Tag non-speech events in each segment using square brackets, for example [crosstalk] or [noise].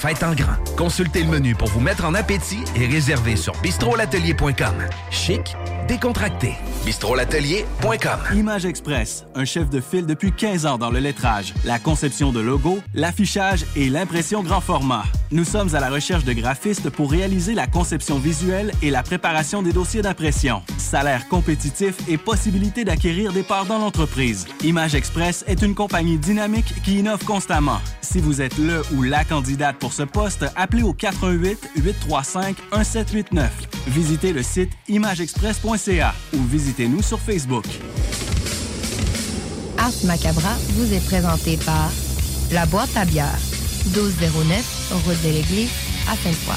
Faites en grand. Consultez le menu pour vous mettre en appétit et réservez sur bistrolatelier.com. Chic, décontracté. bistrolatelier.com. Image Express, un chef de file depuis 15 ans dans le lettrage, la conception de logos, l'affichage et l'impression grand format. Nous sommes à la recherche de graphistes pour réaliser la conception visuelle et la préparation des dossiers d'impression. Salaire compétitif et possibilité d'acquérir des parts dans l'entreprise. Image Express est une compagnie dynamique qui innove constamment. Si vous êtes le ou la pour ce poste, appelez au 88 835 1789. Visitez le site imageexpress.ca ou visitez-nous sur Facebook. Ars Macabra vous est présenté par La Boîte à bière, 1209, route de l'Église, à Sainte-Foy.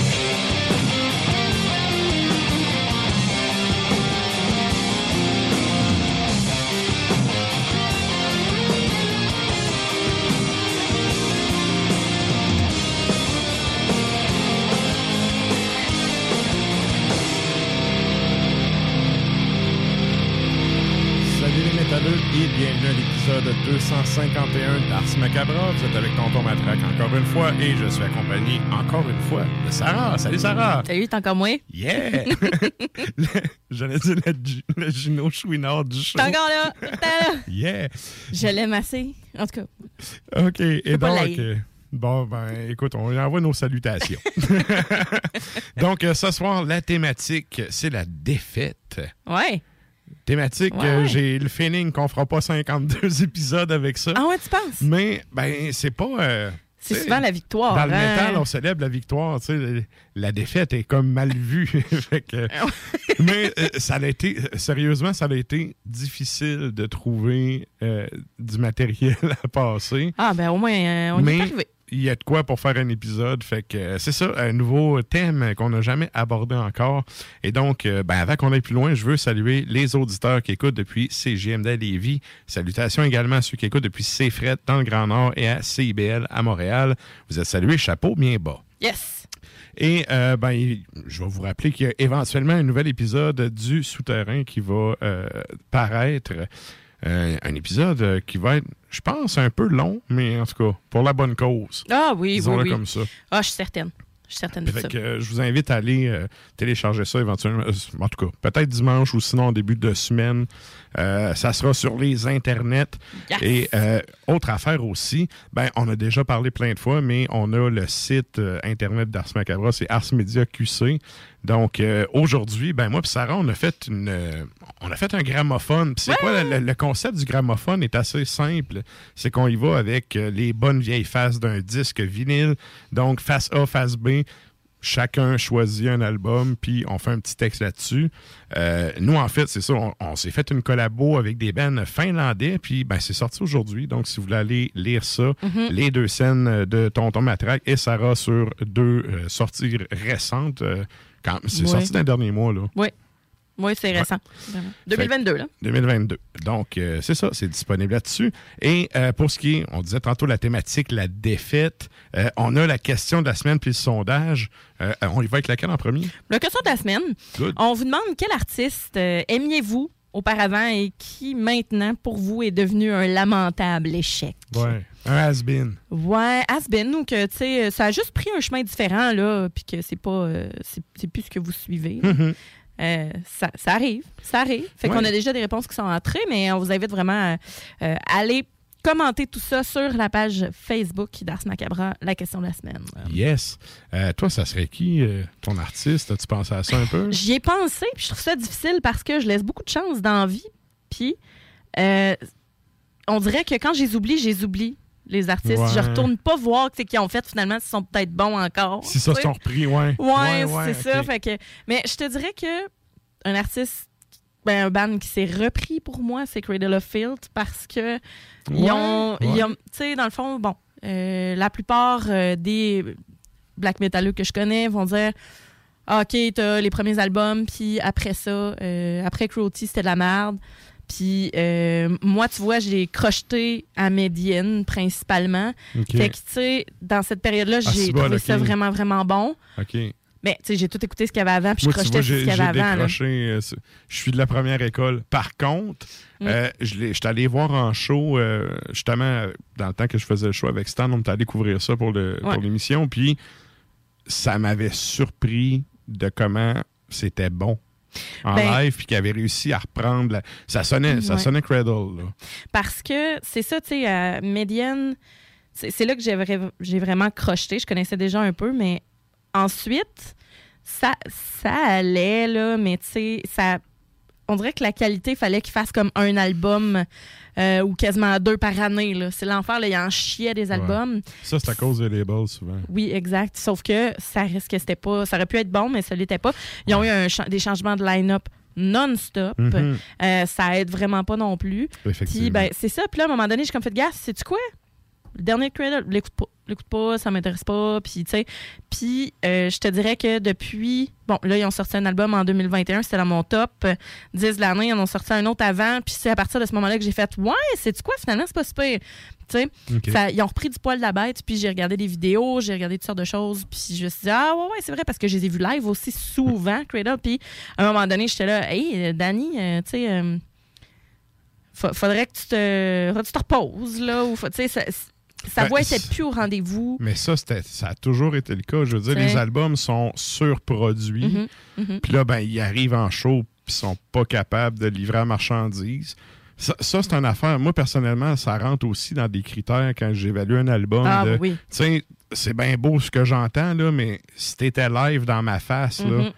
L'épisode 251 d'Ars Macabra. Vous êtes avec Tonton Matraque encore une fois et je suis accompagné encore une fois de Sarah. Salut Sarah! Salut, t'es encore moins? Yeah! [laughs] J'allais dire le, Gi- le Gino Chouinard du show. T'es encore là? T'es là? Yeah! Je l'aime assez. En tout cas, OK. Et donc, euh, bon, ben, écoute, on lui envoie nos salutations. [laughs] [laughs] donc, euh, ce soir, la thématique, c'est la défaite. ouais. Thématique, Ouais, euh, ouais. j'ai le feeling qu'on fera pas 52 [laughs] épisodes avec ça. Ah ouais, tu penses? Mais, ben, c'est pas. euh, C'est souvent la victoire. Dans le hein? métal, on célèbre la victoire. tu sais, La défaite est comme mal vue. [laughs] Fait que- Ah [laughs] mais euh, ça a été, sérieusement, ça a été difficile de trouver euh, du matériel à passer. Ah, ben au moins, on Mais est arrivé. Il y a de quoi pour faire un épisode. Fait que euh, c'est ça, un nouveau thème qu'on n'a jamais abordé encore. Et donc, euh, ben, avant qu'on aille plus loin, je veux saluer les auditeurs qui écoutent depuis CGMD à Lévis. Salutations également à ceux qui écoutent depuis CFRET dans le Grand Nord et à CIBL à Montréal. Vous êtes salués, chapeau bien bas. Yes. Et euh, ben, je vais vous rappeler qu'il y a éventuellement un nouvel épisode du Souterrain qui va euh, paraître. Euh, un épisode euh, qui va être, je pense, un peu long, mais en tout cas, pour la bonne cause. Ah oui, oui, Disons-le oui. comme ça. Ah, je suis certaine. Je suis certaine de Fait ça. que, euh, je vous invite à aller euh, télécharger ça éventuellement. En tout cas, peut-être dimanche ou sinon en début de semaine. Euh, ça sera sur les internets. Yes. Et euh, autre affaire aussi, ben, on a déjà parlé plein de fois, mais on a le site internet d'Ars Macabra, c'est Ars Media QC. Donc, euh, aujourd'hui, ben moi et Sarah, on a fait une, euh, on a fait un gramophone. Puis c'est quoi le, le concept du gramophone est assez simple. C'est qu'on y va avec euh, les bonnes vieilles faces d'un disque vinyle. Donc, face A, face B. Chacun choisit un album, puis on fait un petit texte là-dessus. Nous, en fait, c'est ça, on, on s'est fait une collabo avec des bands finlandais, puis ben, c'est sorti aujourd'hui. Donc, si vous voulez aller lire ça, Mhm. les deux scènes de Tonton Matraque et Sarah sur deux sorties récentes. C'est sorti dans le dernier mois, là. Oui. Oui, c'est récent. Vraiment. 2022, là. 2022. Donc, euh, c'est ça, c'est disponible là-dessus. Et euh, pour ce qui est, on disait tantôt la thématique, la défaite, euh, on a la question de la semaine puis le sondage. On y va avec laquelle en premier? La question de la semaine. Good. On vous demande quel artiste aimiez-vous auparavant et qui maintenant pour vous est devenu un lamentable échec? Ouais. Un has-been. Ouais, has-been ou que tu sais ça a juste pris un chemin différent là puis que c'est pas euh, c'est plus ce que vous suivez. Mhm. Euh, ça, ça arrive, ça arrive. Fait Ouais. qu'on a déjà des réponses qui sont entrées, mais on vous invite vraiment à euh, aller commenter tout ça sur la page Facebook d'Ars Macabra, la question de la semaine. Yes. Euh, toi, ça serait qui, euh, ton artiste? As-tu pensé à ça un peu? J'y ai pensé, puis je trouve ça difficile parce que je laisse beaucoup de chance dans la vie. Puis, euh, on dirait que quand je les oublie, je les oublie, les artistes. Ouais. Je retourne pas voir ce qu'ils ont fait finalement, s'ils sont peut-être bons encore. Si ça se sont repris, ouais. Ouais, ouais, c'est ça. Fait que, mais je te dirais que un artiste, ben, un band qui s'est repris pour moi, c'est Cradle of Filth parce que ils ont, ils ouais. ont- tu sais, dans le fond, bon, euh, la plupart euh, des black metaleux que je connais vont dire. Ah, OK, t'as les premiers albums, puis après ça, euh, après Cruelty, c'était de la merde. Puis euh, moi, tu vois, j'ai crocheté à Median principalement. Fait que, tu sais, dans cette période-là, Ah, j'ai bon, trouvé ça vraiment, vraiment bon. OK. Mais, tu sais, j'ai tout écouté ce qu'il y avait avant, puis je crochetais ce qu'il y avait avant. décroché. euh, je suis de la première école. Par contre, Mm. euh, je j'étais allé voir en show, euh, justement, dans le temps que je faisais le show avec Stan, on était allé couvrir ça pour le- Ouais. pour l'émission. Puis, ça m'avait surpris de comment c'était bon en Ben- live, puis qu'il avait réussi à reprendre. la- Ça sonnait, ça Ouais. sonnait Cradle. Là. Parce que c'est ça, tu sais, à Median, c'est là que j'ai vra- j'ai vraiment crocheté. Je connaissais déjà un peu, mais ensuite, ça, ça allait, là, mais tu sais, ça. On dirait que la qualité, il fallait qu'il fasse comme un album euh, ou quasiment deux par année. C'est l'enfer, il en chiait des albums. Ça, c'est à cause des labels, souvent. Oui, exact. Sauf que ça risque que c'était pas. Ça aurait pu être bon, mais ça l'était pas. Ils ont eu un cha- des changements de line-up non-stop. Mhm. Euh, ça aide vraiment pas non plus. Effectivement. Puis, ben, c'est ça. Puis là, à un moment donné, j'ai comme fait, gars, sais-tu quoi? Le dernier Cradle, l'écoute pas. L'écoute pas, ça m'intéresse pas. Puis, tu sais. Puis, euh, je te dirais que depuis. Bon, là, ils ont sorti un album en 2021. C'était dans mon top euh, 10 de l'année. Ils en ont sorti un autre avant. Puis, c'est à partir de ce moment-là que j'ai fait, ouais, sais-tu quoi? Finalement, c'est pas super. Tu sais, ça- ils ont repris du poil de la bête. Puis, j'ai regardé des vidéos, j'ai regardé toutes sortes de choses. Puis, je me suis dit, ah, ouais, ouais, c'est vrai, parce que je les ai vus live aussi souvent, Cradle. Puis, à un moment donné, j'étais là, hey, Danny, euh, tu sais. euh, fa- faudrait que tu te, tu te reposes, là. Ou, fa- tu sais, ça, sa Ben, voix c'est- était plus au rendez-vous. Mais ça, ça a toujours été le cas. Je veux dire, les albums sont surproduits. Mhm, mhm. Puis là, ben, ils arrivent en show puis ils sont pas capables de livrer la marchandise. Ça, ça, c'est une affaire. Moi, personnellement, ça rentre aussi dans des critères quand j'évalue un album. Ah, de, oui. Tu sais, c'est bien beau ce que j'entends, là, mais si t'étais live dans ma face, là, Mhm.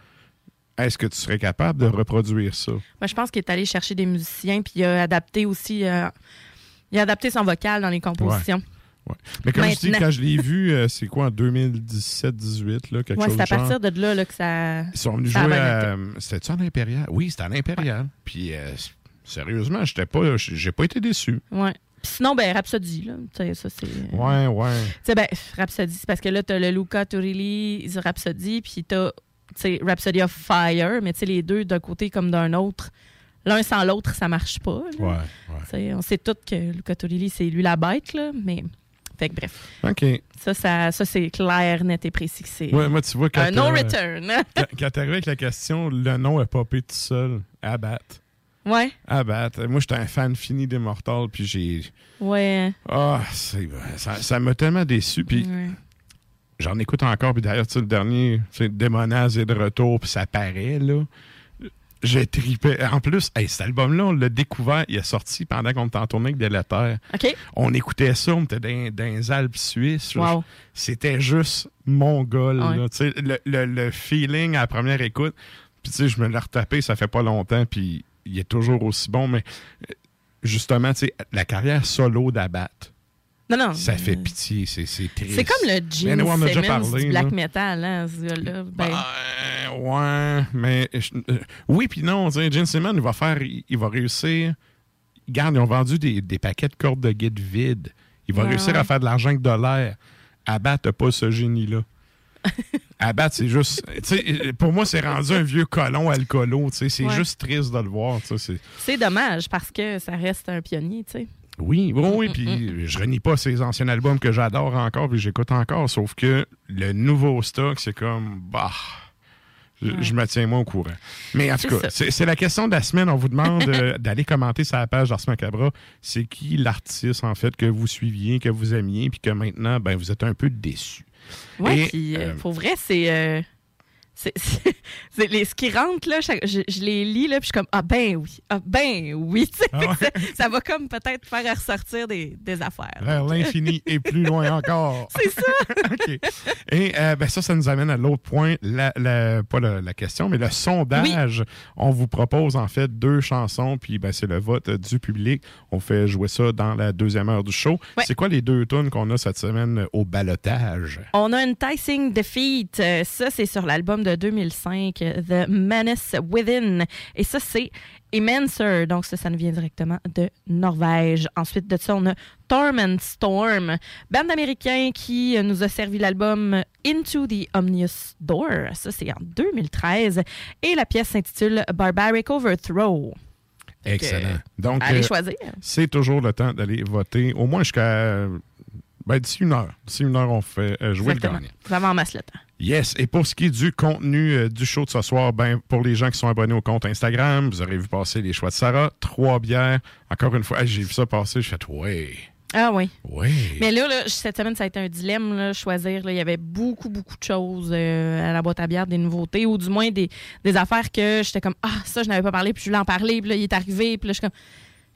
est-ce que tu serais capable de reproduire ça? Moi, je pense qu'il est allé chercher des musiciens, puis il a adapté aussi. euh, il a adapté son vocal dans les compositions. Ouais. Mais comme je dis, quand je l'ai vu, euh, c'est quoi, en 2017-18, là, quelque Ouais, chose c'est à partir de là, là que ça. Ils sont venus ça jouer à. C'était-tu à l'Impérial? Oui, c'était à l'Impérial. Puis, euh, sérieusement, j'étais pas, j'ai pas été déçu. Ouais. Puis sinon, ben, Rhapsody, là. Ça, c'est. Ouais, ouais. Tu sais, ben, Rhapsody, c'est parce que là, t'as le Luca Turilli, Rhapsody, puis t'as, tu sais, Rhapsody of Fire, mais tu sais, les deux d'un côté comme d'un autre. L'un sans l'autre, ça marche pas. Ouais, on sait tous que Luca Turilli, c'est lui la bête, là, mais. Fait que bref. OK. Ça, ça, ça c'est clair, net et précis c'est Ouais, moi, tu vois, quand. un no return. [laughs] Quand, quand t'es arrivé avec la question, le nom est popé tout seul. Abat. ouais, Abat. Moi, j'étais un fan fini d'Immortal, puis j'ai. ouais. Ah, c'est- ça ça m'a tellement déçu. Puis ouais. j'en écoute encore. Puis d'ailleurs, tu sais, le dernier, sais, Démonaz est de retour, puis ça paraît, là. J'ai tripé. En plus, hey, cet album-là, on l'a découvert, il est sorti pendant qu'on était en tournée avec Délétère. OK. On écoutait ça, on était dans, dans les Alpes suisses. Wow. C'était juste mongol. Ouais. là. Tu sais, Le, le- le feeling à la première écoute. Puis tu sais, je me l'ai retapé, ça fait pas longtemps, puis il est toujours aussi bon. Mais euh, justement, tu sais, la carrière solo d'Abat, Non, non. ça fait pitié, c'est triste. C'est comme le Gene Simmons parlé, du black là. metal, hein, ce gars-là. Ben, Ben, ouais, mais je- euh, oui puis non. Gene Simmons, il va faire, il, il va réussir. Regarde, ils ont vendu des, des paquets de cordes de guide vides. Il va Ouais, réussir à faire de l'argent avec de l'air. Abat n'a pas ce génie-là. [laughs] Abat, c'est juste. sais, Pour moi, c'est rendu un vieux colon alcoolo. C'est Ouais. juste triste de le voir. c'est- dommage parce que ça reste un pionnier, sais. Oui, oui, oui. Puis je renie pas ses anciens albums que j'adore encore puis j'écoute encore. Sauf que le nouveau stock, c'est comme. Bah. Je, je me tiens moi au courant. Mais en tout cas, c'est la question de la semaine. On vous demande euh, [laughs] d'aller commenter sur la page d'Ars Macabra. C'est qui l'artiste, en fait, que vous suiviez, que vous aimiez, puis que maintenant, ben, vous êtes un peu déçu. Et, puis euh, euh, pour vrai, c'est. euh, [laughs] c'est les, ce qui rentre, là, chaque- je, je les lis, là, puis je suis comme, ah ben oui, ah ben oui. Ah ouais? [laughs] ça, ça va comme peut-être faire ressortir des, des affaires. Vers l'infini et plus loin encore. [laughs] C'est ça. OK. Et euh, ben ça, ça nous amène à l'autre point, la, la- pas la, la question, mais le sondage. On vous propose en fait deux chansons, puis ben, c'est le vote du public. On fait jouer ça dans la deuxième heure du show. Ouais. C'est quoi les deux tunes qu'on a cette semaine au balotage? On a une Enticing Defeat. Euh, Ça, c'est sur l'album de 2005, euh, The Menace Within. Et ça, c'est Immenser. Donc, ça, ça nous vient directement de Norvège. Ensuite de ça, on a Torment Storm, band américain qui nous a servi l'album Into the Omnious Door. Ça, c'est en 2013. Et la pièce s'intitule Barbaric Overthrow. Excellent. Donc, Allez euh, choisir. c'est toujours le temps d'aller voter, au moins jusqu'à ben, d'ici une heure. D'ici une heure, on fait euh, jouer Exactement. le gagnant. Vraiment en masse le temps. Yes. Et pour ce qui est du contenu euh, du show de ce soir, ben, pour les gens qui sont abonnés au compte Instagram, vous aurez vu passer les choix de Sarah, trois bières. Encore une fois, hey, j'ai vu ça passer, je fais ouais, Ah oui. ouais. Mais là, là, cette semaine, ça a été un dilemme, là, choisir. là. Il y avait beaucoup, beaucoup de choses euh, à la boîte à bière, des nouveautés, ou du moins des, des affaires que j'étais comme Ah, ça, je n'avais pas parlé, puis je voulais en parler, puis là, il est arrivé, puis là, je suis comme.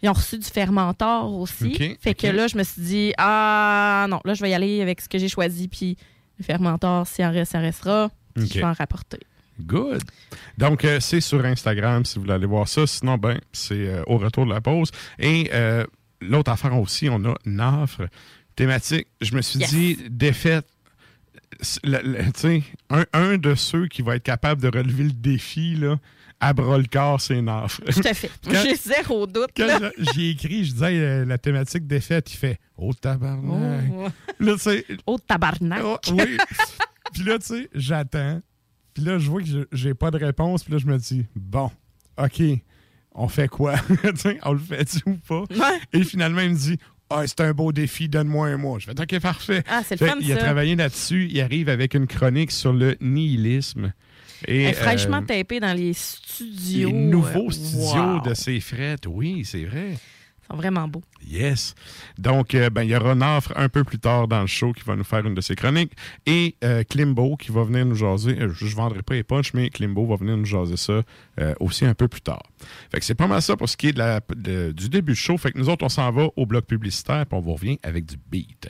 Ils ont reçu du fermentor aussi. Fait que là, je me suis dit Ah, non, là, je vais y aller avec ce que j'ai choisi, puis le fermentor, s'il en reste, ça restera. Puis OK. je vais en rapporter. Good. Donc, euh, c'est sur Instagram si vous voulez aller voir ça. Sinon, ben, c'est euh, au retour de la pause. Et euh, l'autre affaire aussi, on a une offre thématique. Je me suis Yes. dit, défaite. tu sais, un, un de ceux qui va être capable de relever le défi, là, à bras le corps, c'est une offre. Tout à fait. J'ai zéro doute. Quand là. je- j'y ai écrit, je disais euh, la thématique défaite, il fait Oh tabarnak. Oh, Là, oh, tabarnak. Oh, oui. [laughs] puis là, tu sais, j'attends. Puis là, je vois que je- j'ai pas de réponse. Puis là, je me dis, bon, OK, on fait quoi? [laughs] On le fait-tu ou pas? Ouais. Et finalement, il me dit, ah, c'est un beau défi, donne-moi un mois. Je fais, OK, parfait. Ah, c'est le Fait fun, il a ça. travaillé là-dessus. Il arrive avec une chronique sur le nihilisme. Et, fraîchement euh, tapée dans les les studios. nouveaux euh, studios wow. de ses frettes. Oui, c'est vrai. Sont vraiment beaux. Yes. Donc, euh, ben, il y aura une offre un peu plus tard dans le show qui va nous faire une de ses chroniques. Et euh, Klimbo qui va venir nous jaser. euh, je ne vendrai pas les punchs, mais Klimbo va venir nous jaser ça aussi un peu plus tard. Fait que c'est pas mal ça pour ce qui est de la- de- du début du show. Fait que nous autres, on s'en va au bloc publicitaire puis on vous revient avec du beat.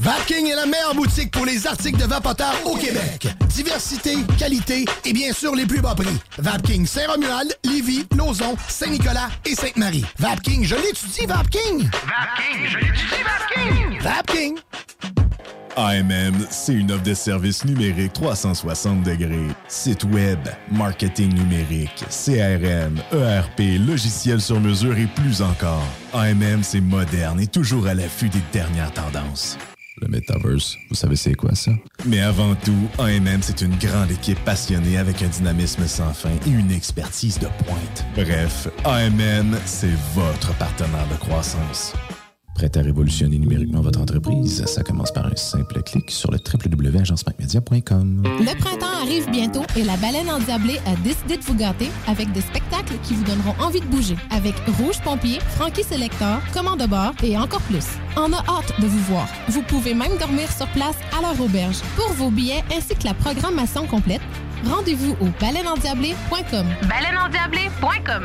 Vapking est la meilleure boutique pour les articles de vapoteurs au Québec. Diversité, qualité et bien sûr les plus bas prix. Vapking Saint-Romuald, Lévis, Lauson, Saint-Nicolas et Sainte-Marie. Vapking, je l'étudie, Vapking! Vapking, je l'étudie, Vapking! Vapking! AMM, c'est une offre de services numériques 360 degrés. Site web, marketing numérique, CRM, ERP, logiciel sur mesure et plus encore. AMM, c'est moderne et toujours à l'affût des dernières tendances. Le Metaverse, vous savez c'est quoi ça? Mais avant tout, AMM, c'est une grande équipe passionnée avec un dynamisme sans fin et une expertise de pointe. Bref, AMM, c'est votre partenaire de croissance. Prêt à révolutionner numériquement votre entreprise? Ça commence par un simple clic sur le www.agencemacmedia.com. Le printemps arrive bientôt et la baleine endiablée a décidé de vous gâter avec des spectacles qui vous donneront envie de bouger. Avec Rouge Pompier, Frankie Selector, Commande de bord et encore plus. On a hâte de vous voir. Vous pouvez même dormir sur place à leur auberge. Pour vos billets ainsi que la programmation complète, rendez-vous au baleineendiablée.com. Baleineendiablée.com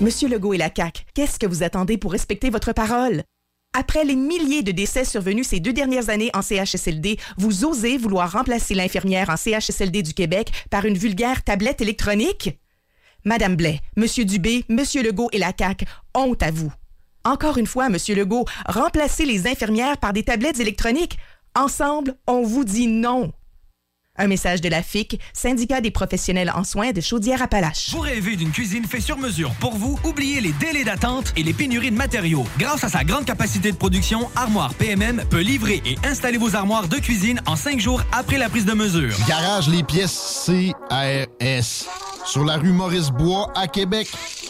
Monsieur Legault et la CAQ, qu'est-ce que vous attendez pour respecter votre parole? Après les milliers de décès survenus ces deux dernières années en CHSLD, vous osez vouloir remplacer l'infirmière en CHSLD du Québec par une vulgaire tablette électronique? Madame Blais, Monsieur Dubé, Monsieur Legault et la CAQ, honte à vous. Encore une fois, Monsieur Legault, remplacez les infirmières par des tablettes électroniques. Ensemble, on vous dit non. Un message de la FIC, syndicat des professionnels en soins de Chaudière-Appalaches. Vous rêvez d'une cuisine faite sur mesure pour vous? Oubliez les délais d'attente et les pénuries de matériaux. Grâce à sa grande capacité de production, Armoire PMM peut livrer et installer vos armoires de cuisine en cinq jours après la prise de mesure. Garage les pièces CRS. Sur la rue Maurice-Bois à Québec.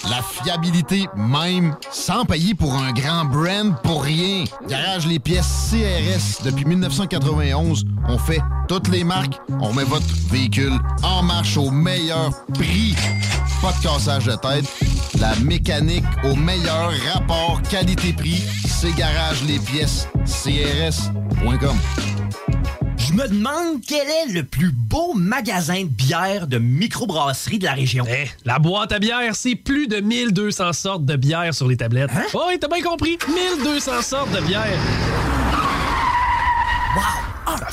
La fiabilité même, sans payer pour un grand brand pour rien. Garage les pièces CRS. Depuis 1991, on fait toutes les marques. On met votre véhicule en marche au meilleur prix. Pas de cassage de tête. La mécanique au meilleur rapport qualité-prix. C'est Garage les pièces CRS.com. Je me demande quel est le plus beau magasin de bière de microbrasserie de la région. Eh, la boîte à bière, c'est plus de 1200 sortes de bière sur les tablettes. Hein? Oh, oui, t'as bien compris. 1200 sortes de bière.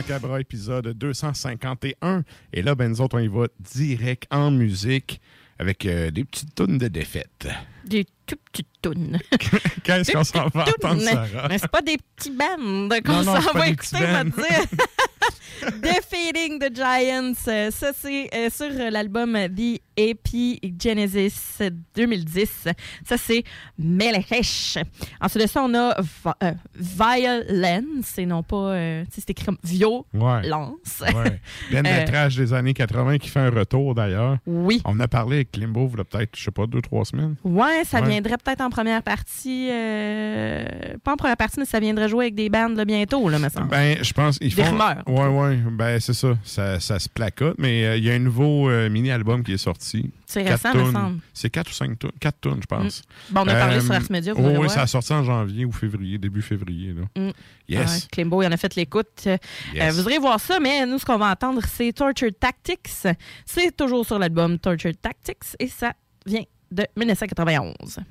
Ars Macabra, épisode 251. Et là, ben, nous autres, on y va direct en musique avec euh, des petites tonnes de défaites. Des tout petites. [laughs] Qu'est-ce qu'on s'en va entendre, Sarah? Mais c'est pas des petits bands qu'on s'en va écouter, petits on va te dire. [laughs] Defeating the Giants. euh, Ça, c'est euh, sur euh, l'album The AP Genesis 2010. Ça, c'est Melechesh. Ensuite de ça, on a Vi- euh, Violence, et non pas. euh, tu sais, c'est écrit comme violence. Ouais. [laughs] Euh, de trash des années 80 qui fait un retour d'ailleurs. Oui. On a parlé avec Limbo, il y a peut-être, je sais pas, deux, trois semaines. Ouais, ça Ouais. Viendrait peut-être en première partie. euh, pas en première partie, mais ça viendrait jouer avec des bandes là, bientôt, là, me semble. Ben, je pense qu'ils Des font. rumeurs. Ouais, ouais. Ben, c'est ça. ça. Ça se placote. Mais euh, il y a un nouveau euh, mini-album qui est sorti. C'est Quatre récent, me semble. C'est 4 ou 5 tonnes. 4 tonnes, je pense. Mm. Bon, on a parlé sur Ars Media, vous oh, Oui, voir. ça a sorti en janvier ou février, début février. Là. Mm. Yes. Ouais, Klimbo, il en a fait l'écoute. Yes. vous irez voir ça, mais nous, ce qu'on va entendre, c'est Torture Tactics. C'est toujours sur l'album Torture Tactics et ça vient de 1991.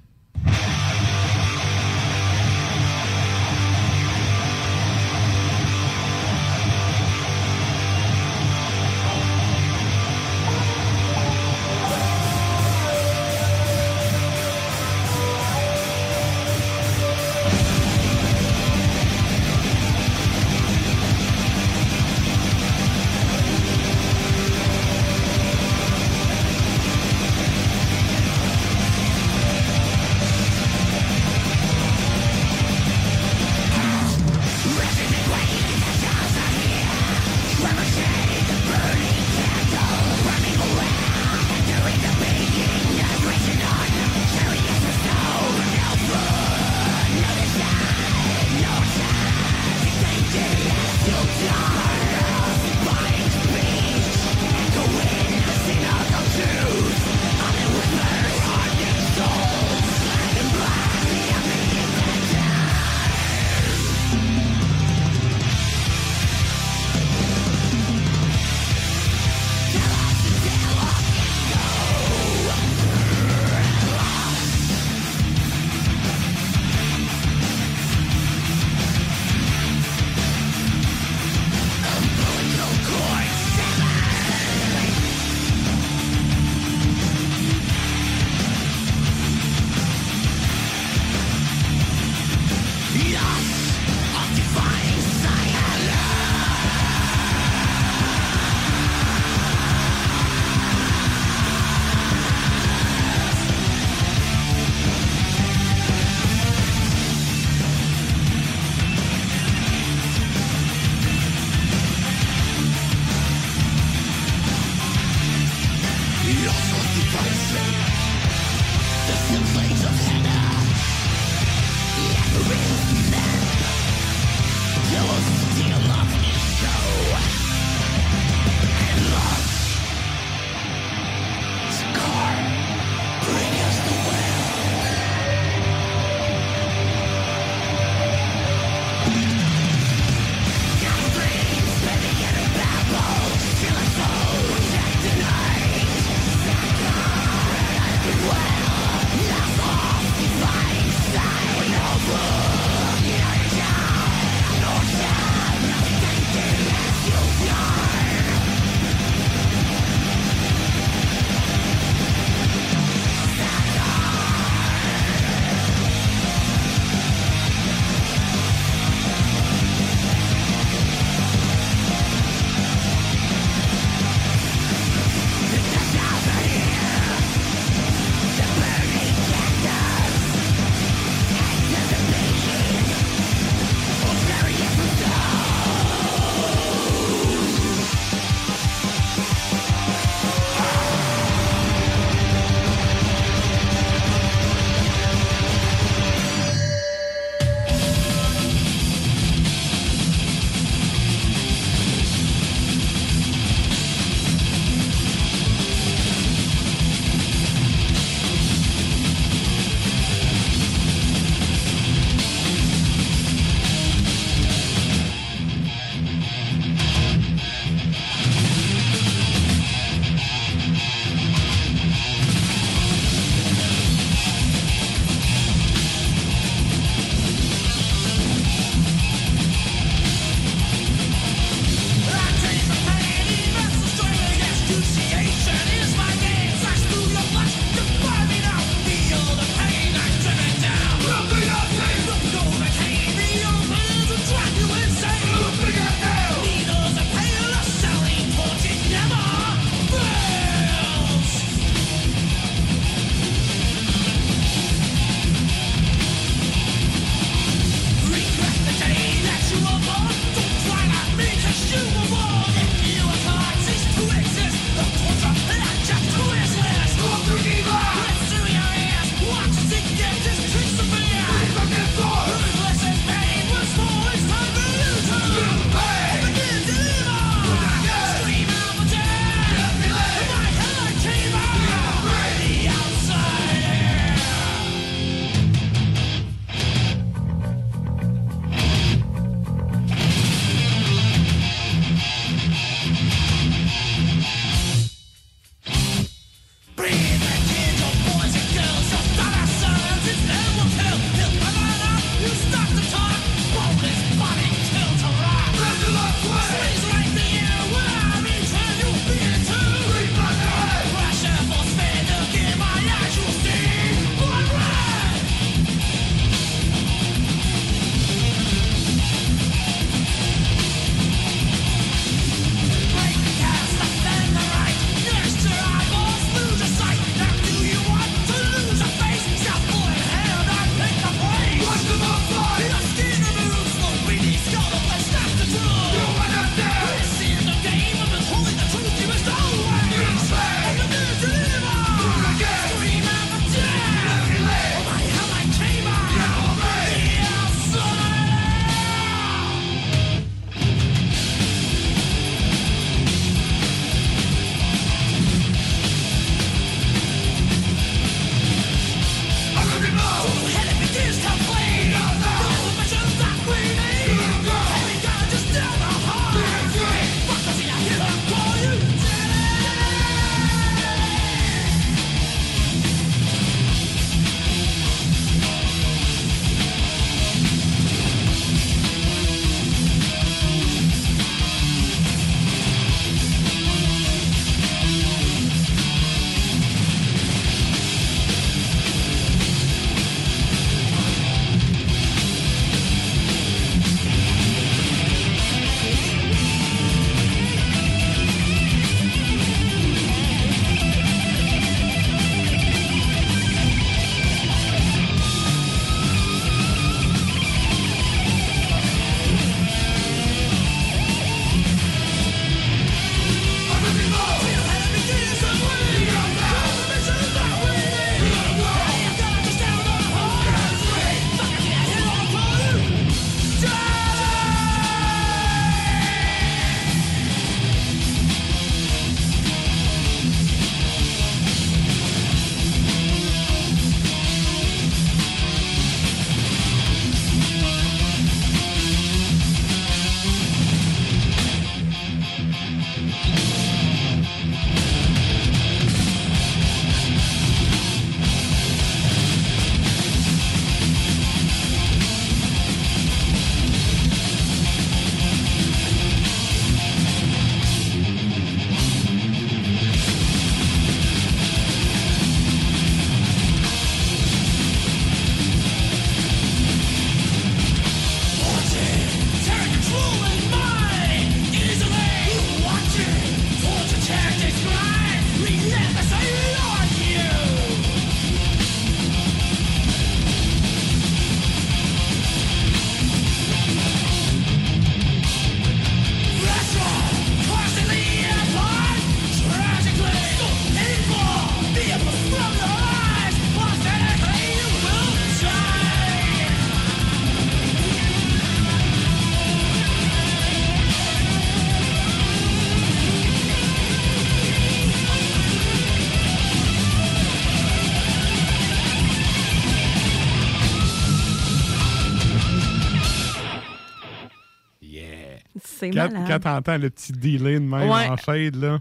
C'est Quand, malade. quand t'entends le petit delay de même Ouais. en fade, là.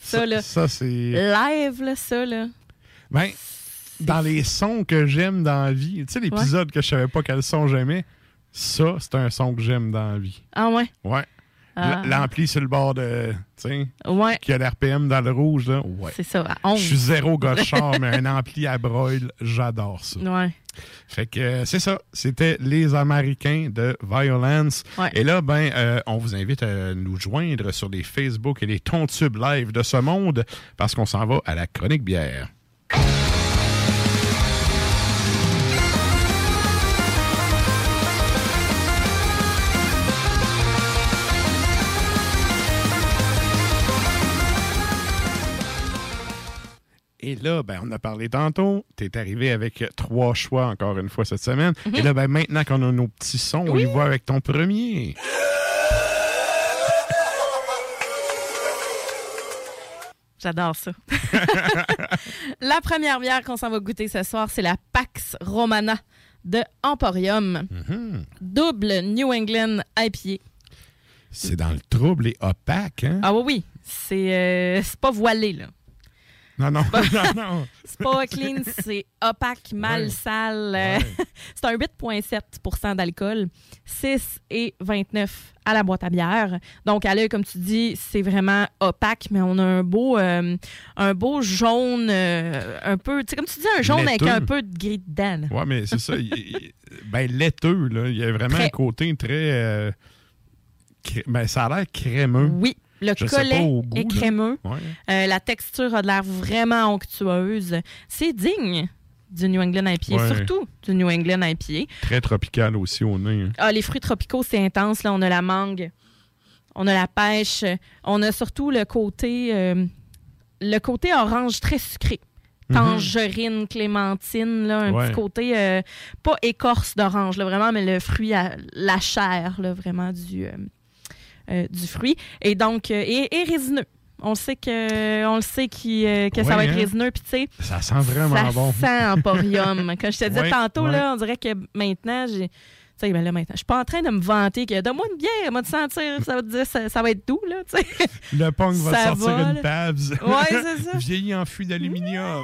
Ça, là. Ça, c'est. Live, là, ça, là. Ben, dans les sons que j'aime dans la vie, tu sais, l'épisode que je savais pas quel son j'aimais, ça, c'est un son que j'aime dans la vie. Ah ouais? Ouais. Ah. L'ampli sur le bord de. Tu sais. Ouais. Qui a l'RPM dans le rouge, là. Ouais. C'est ça, à 11. Je suis zéro [laughs] gauchard, mais un ampli à broil, j'adore ça. Ouais. Fait que euh, c'est ça. C'était Les Américains de Violence. Ouais. Et là, ben, euh, on vous invite à nous joindre sur les Facebook et les Tontubes live de ce monde parce qu'on s'en va à la chronique bière. Et là, ben, on a parlé tantôt. Tu es arrivé avec trois choix encore une fois cette semaine. Et là, ben, maintenant qu'on a nos petits sons, on y va avec ton premier. J'adore ça. [laughs] la première bière qu'on s'en va goûter ce soir, c'est la Pax Romana de Emporium. Mhm. Double New England IPA. C'est dans le trouble et opaque, hein? Ah oui, oui. C'est euh, c'est pas voilé, là. Non, non, [laughs] non, non. C'est pas clean, c'est opaque, mal Ouais. sale. [laughs] C'est un 8,7% d'alcool, 6 et 29 à la boîte à bière. Donc, à l'œil, comme tu dis, c'est vraiment opaque, mais on a un beau, euh, un beau jaune, euh, un peu, tu sais, comme tu dis, un jaune avec un peu de gris dedans. Ouais, mais c'est ça. il- ben, laiteux, là. Il y a vraiment Très. un côté très. euh, ben, ça a l'air crémeux. Oui, le Je collet goût, est crémeux. Ouais. Euh, la texture a de l'air vraiment onctueuse. C'est digne du New England IPA, Ouais. surtout du New England IPA. Très tropical aussi au nez. hein. Ah, les fruits tropicaux, c'est intense. Là, on a la mangue, on a la pêche, on a surtout le côté, euh, le côté orange très sucré. Mhm. Tangerine, clémentine, là, un Ouais. petit côté, euh, pas écorce d'orange, vraiment, mais le fruit, à- la chair, là, vraiment, du, du fruit. Et donc, euh, et, et résineux. On sait que, on le sait qui, euh, que ça va être hein? résineux. Puis, tu sais, Ça sent vraiment ça bon. sent emporium. Quand [laughs] je te disais tantôt, là, on dirait que maintenant, j'ai. Tu sais, ben là, maintenant, je suis pas en train de me vanter que donne-moi une bière, moi de sentir, ça va te dire, ça, ça va être doux, là, tu sais. Le punk va Ça sortir va, une. Pabs. Ouais, c'est ça. [laughs] Vieilli en fût d'aluminium.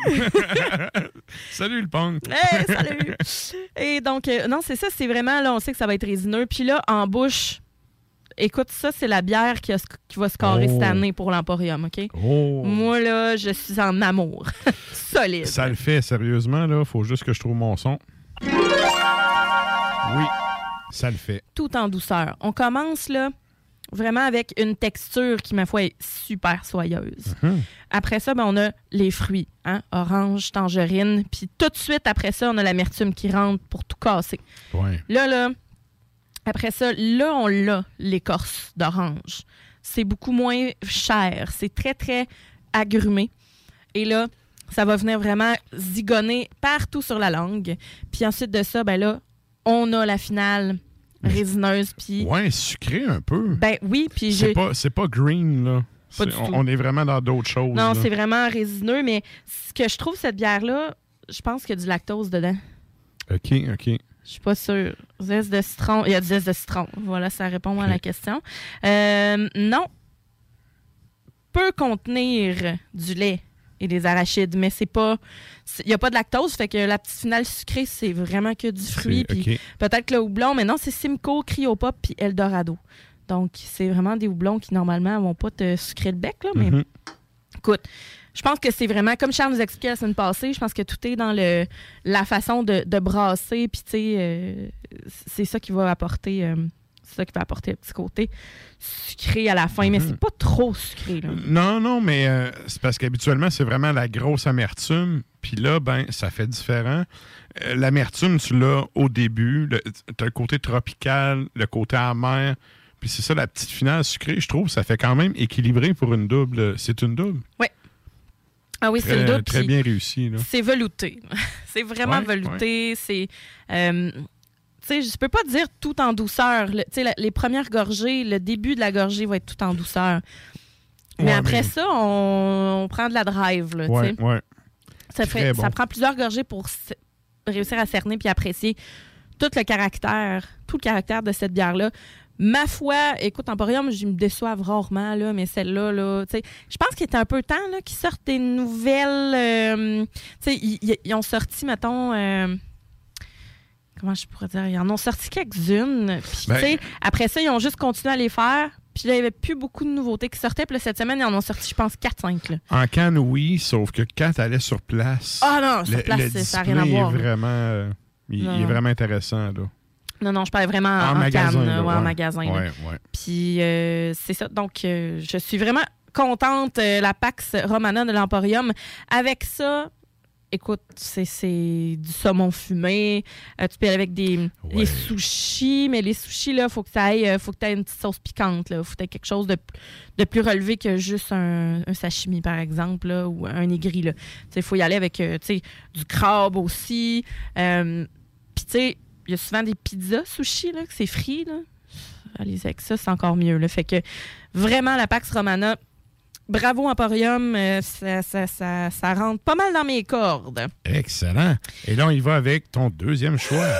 [laughs] Salut le punk. Hey, salut! Et donc, euh, non, c'est ça, c'est vraiment, là, on sait que ça va être résineux. Puis là, en bouche, écoute, ça, c'est la bière qui, a sc- qui va scorer Oh. cette année pour l'Emporium, OK? Oh. Moi, là, je suis en amour. [laughs] Solide. Ça le fait, sérieusement, là. Faut juste que je trouve mon son. Oui, ça le fait. tout en douceur. On commence là vraiment avec une texture qui, ma foi, est super soyeuse. Mhm. Après ça, ben, on a les fruits, hein? orange, tangerine. Puis tout de suite, après ça, on a l'amertume qui rentre pour tout casser. Ouais. Là, là, après ça, là, on l'a, l'écorce d'orange. C'est beaucoup moins cher. C'est très, très agrumé. Et là, ça va venir vraiment zigonner partout sur la langue. Puis ensuite de ça, ben là, on a la finale résineuse. Puis, Ouais, sucré un peu. ben oui, puis C'est j'ai... pas, c'est pas green, là. Pas on, on est vraiment dans d'autres choses. Non, c'est vraiment résineux, mais ce que je trouve, cette bière-là, je pense qu'il y a du lactose dedans. OK, OK. Je suis pas sûre. Zeste de citron. Il y a du zeste de citron. Voilà, ça répond à la question. Euh, non. Peut contenir du lait et des arachides, mais c'est pas. Il n'y a pas de lactose, fait que la petite finale sucrée, c'est vraiment que du fruit. Puis peut-être le houblon, mais non, c'est Simcoe, Cryopop puis Eldorado. Donc, c'est vraiment des houblons qui, normalement, vont pas te sucrer le bec, là, mais Mhm. écoute, je pense que c'est vraiment, comme Charles nous expliquait la semaine passée, je pense que tout est dans le, la façon de, de brasser, puis tu sais, euh, c'est ça qui va apporter, euh, c'est ça qui va apporter le petit côté sucré à la fin, mais Mhm. c'est pas trop sucré, là. Non, non, mais euh, c'est parce qu'habituellement, c'est vraiment la grosse amertume. Puis là, ben, ça fait différent. Euh, L'amertume, tu l'as au début. Tu as le côté tropical, le côté amer. Puis c'est ça, la petite finale sucrée, je trouve, ça fait quand même équilibré pour une double. C'est une double. Oui. Ah oui, c'est Très, le double. très bien réussi. C'est velouté. [laughs] c'est vraiment Ouais, velouté. C'est. euh, tu sais, je peux pas dire tout en douceur. Le- la- les premières gorgées, le début de la gorgée va être tout en douceur. Mais Ouais, après mais- ça, on, on prend de la drive. Là, ça, Très fait, bon. ça prend plusieurs gorgées pour réussir à cerner puis apprécier tout le caractère, tout le caractère de cette bière-là. Ma foi, écoute, Emporium, je me déçois rarement, là, mais celle-là, là, je pense qu'il était un peu temps là, qu'ils sortent des nouvelles. euh, ils, ont sorti, mettons. euh, comment je pourrais dire? Ils en ont sorti quelques-unes. Puis, Ben- après ça, ils ont juste continué à les faire. Puis là, il n'y avait plus beaucoup de nouveautés qui sortaient. Puis là, cette semaine, ils en ont sorti, je pense, 4-5. là. En canne, oui, sauf que quand tu allais sur place. Ah non, sur le- place, le c'est- ça n'a rien à voir, Est vraiment, euh, il, est vraiment intéressant. Là. Non, non, je parlais vraiment en, En en magasin, canne, là, là, ouais, ouais. en magasin. Ouais. Puis euh, c'est ça. Donc, euh, je suis vraiment contente. euh, la Pax Romana de l'Emporium. Avec ça, écoute, c'est- c'est du saumon fumé. Euh, tu peux aller avec des, des sushis, mais les sushis, là, faut que ça aille, euh, faut que tu aies une petite sauce piquante. Là. Faut que tu quelque chose de, de plus relevé que juste un, un sashimi, par exemple, là, ou un aigri. là. Tu Il faut y aller avec euh, tu du crabe aussi. Euh, Puis, tu sais, il y a souvent des pizzas sushi, là, que c'est frit, là. Allez avec ça, c'est encore mieux. Là. Fait que vraiment, la Pax Romana, bravo Emporium, euh, ça, ça, ça, ça rentre pas mal dans mes cordes. Excellent. Et là, on y va avec ton deuxième choix. [laughs]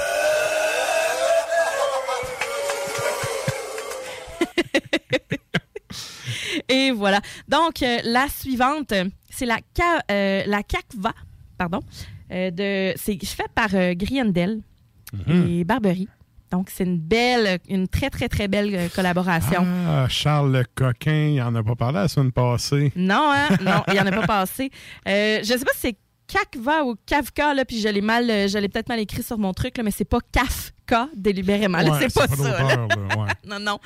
Et voilà. Donc, euh, la suivante, c'est la, Ca- euh, la Cacva, pardon. de, c'est fait par Griendel Mhm. et Barbery. Donc, c'est une belle, une très, très, très belle euh, collaboration. Ah, Charles le coquin, il en a pas parlé la semaine passée. Non, hein? [laughs] Non, il n'y en a pas passé. Euh, je sais pas si c'est Cacva ou Kafka, là, puis je l'ai mal, euh, je l'ai peut-être mal écrit sur mon truc, là, mais c'est pas Kafka délibérément. Ouais, c'est pas ça. là. ouais. [laughs] non, non.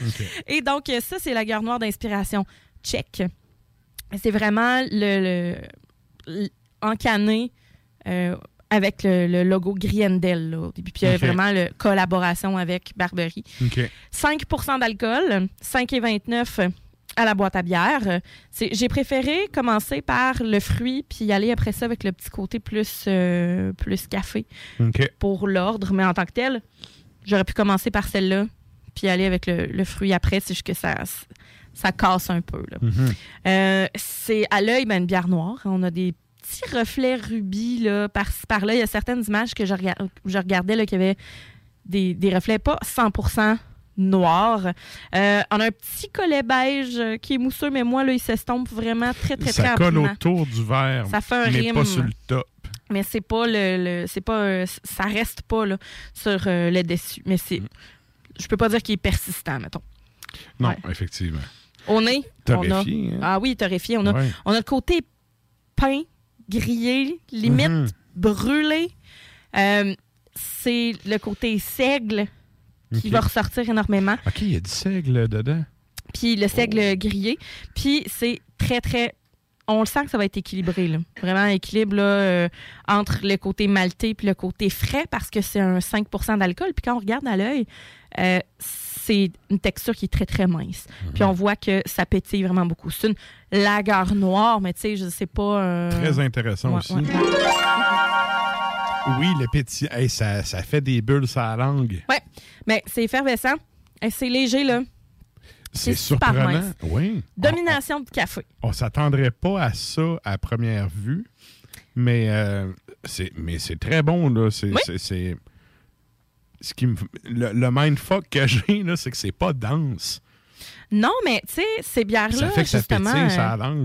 Et donc, ça, c'est la guerre noire d'inspiration tchèque. C'est vraiment le, euh, avec le, le logo Griendel là, au début. Puis il y a OK. vraiment la collaboration avec Barbery. OK. 5 d'alcool, 5,29 à la boîte à bière. C'est- J'ai préféré commencer par le fruit puis aller après ça avec le petit côté plus, euh, plus café OK. pour l'ordre. Mais en tant que tel, j'aurais pu commencer par celle-là puis aller avec le, le fruit après. C'est juste que ça, ça casse un peu. là. Mhm. Euh, c'est à l'œil ben, une bière noire. On a des petits reflets rubis là, par-ci par-là. Il y a certaines images que je, rega- je regardais là, qui avaient des, des reflets pas 100% noirs. Euh, on a un petit collet beige qui est mousseux, mais moi, là, il s'estompe vraiment très, très, très Ça colle autour du verre, Ça fait un mais rime. pas sur le top. Mais c'est pas le, le- c'est pas euh, ça reste pas là, sur euh, le dessus. Mais c'est je peux pas dire qu'il est persistant, mettons. Non, Ouais. effectivement. On a hein? ah oui, torréfié. On a Ouais. on a le côté pain grillé, limite Mhm. brûlé. Euh, c'est le côté seigle qui va ressortir énormément. OK, il y a du seigle dedans. Puis le seigle grillé. Puis c'est très, très. On le sent que ça va être équilibré. Là. Vraiment équilibre là, euh, entre le côté maltais puis le côté frais parce que c'est un 5% d'alcool. Puis quand on regarde à l'œil, euh, c'est une texture qui est très, très mince. Puis on voit que ça pétille vraiment beaucoup. C'est une lagueur noire, mais tu sais, je sais pas. euh, Très intéressant ouais, aussi. ouais. Oui, le petit. Hey, ça, ça fait des bulles sur la langue. Ouais, mais c'est effervescent. C'est léger, là. C'est surprenant. mince. Oui. Domination de café. On s'attendrait pas à ça à première vue, mais euh, c'est mais c'est très bon là. C'est Oui. Ce qui me le, le mindfuck que j'ai là, c'est que c'est pas dense. Non, mais tu sais, ces bières-là, Ça fait que ça justement. pétille sur euh.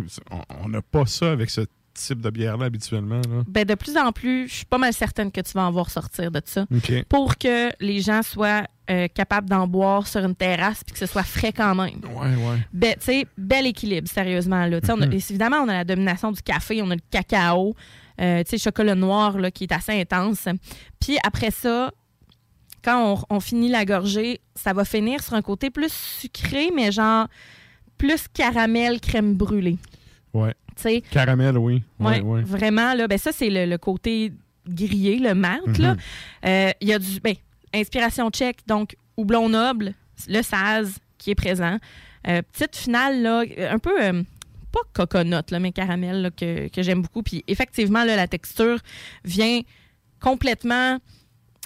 On- n'a pas ça avec ce type de bière là habituellement. Là. Ben, de plus en plus, je suis pas mal certaine que tu vas en voir sortir de ça. Pour que les gens soient euh, capables d'en boire sur une terrasse puis que ce soit frais quand même. Ouais, ouais. Ben, tu sais, bel équilibre, sérieusement. Là. On a- Mhm. évidemment, on a la domination du café, on a le cacao, euh, tu sais, le chocolat noir là, qui est assez intense. Puis après ça, quand on, on finit la gorgée, ça va finir sur un côté plus sucré, mais genre plus caramel, crème brûlée. Ouais. Tu sais, Caramel, oui. Ouais, Ouais, ouais. Vraiment, là, ben ça, c'est le, le côté grillé, le malt. là. Mhm. Euh, Il y a du. Ben, inspiration tchèque, donc houblon noble, le saz qui est présent. Euh, petite finale, là, un peu. euh, pas coconut, là, mais caramel, là, que, que j'aime beaucoup. Puis effectivement, là, la texture vient complètement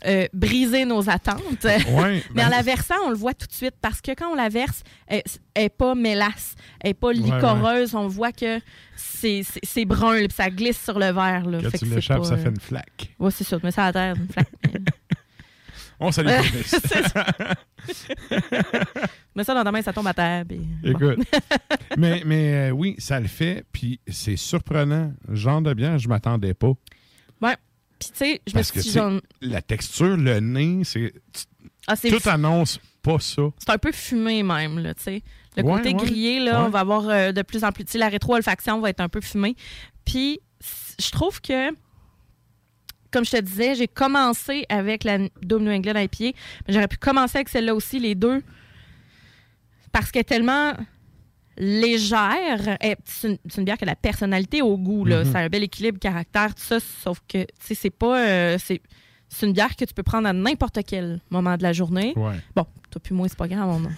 euh, briser nos attentes. Ouais, [laughs] mais en ben- la versant, on le voit tout de suite parce que quand on la verse, elle n'est pas mélasse, elle n'est pas ouais. licoreuse. On voit que c'est brun, là, ça glisse sur le verre. Là. Quand Fait tu l'échappes, ça euh, fait une flaque. Ouais, c'est ça. Mais ça à terre, une flaque. [laughs] On salue. [laughs] C'est ça. Dans ta main, ça tombe à terre. puis. Écoute. mais mais euh, oui, ça le fait. Puis c'est surprenant. Genre de bière, je m'attendais pas. Ouais. Puis, tu sais, je me suis dit, genre, la texture, le nez, c'est. Ah, Tout f- annonce pas ça. c'est un peu fumé même, là, tu sais. Le Ouais, côté ouais, grillé, là, ouais. on va avoir euh, de plus en plus, tu sais, la rétro-olfaction va être un peu fumée. Puis, je trouve que, comme je te disais, j'ai commencé avec la Dome New England IPA, mais j'aurais pu commencer avec celle-là aussi, les deux, parce qu'elle est tellement légère. Elle- C'est une, bière qui a la personnalité au goût, là. Ça a un bel équilibre, caractère, tout ça, sauf que, tu sais, c'est pas... euh, c'est c'est une bière que tu peux prendre à n'importe quel moment de la journée. Ouais. Bon, toi puis moi, c'est pas grave. On a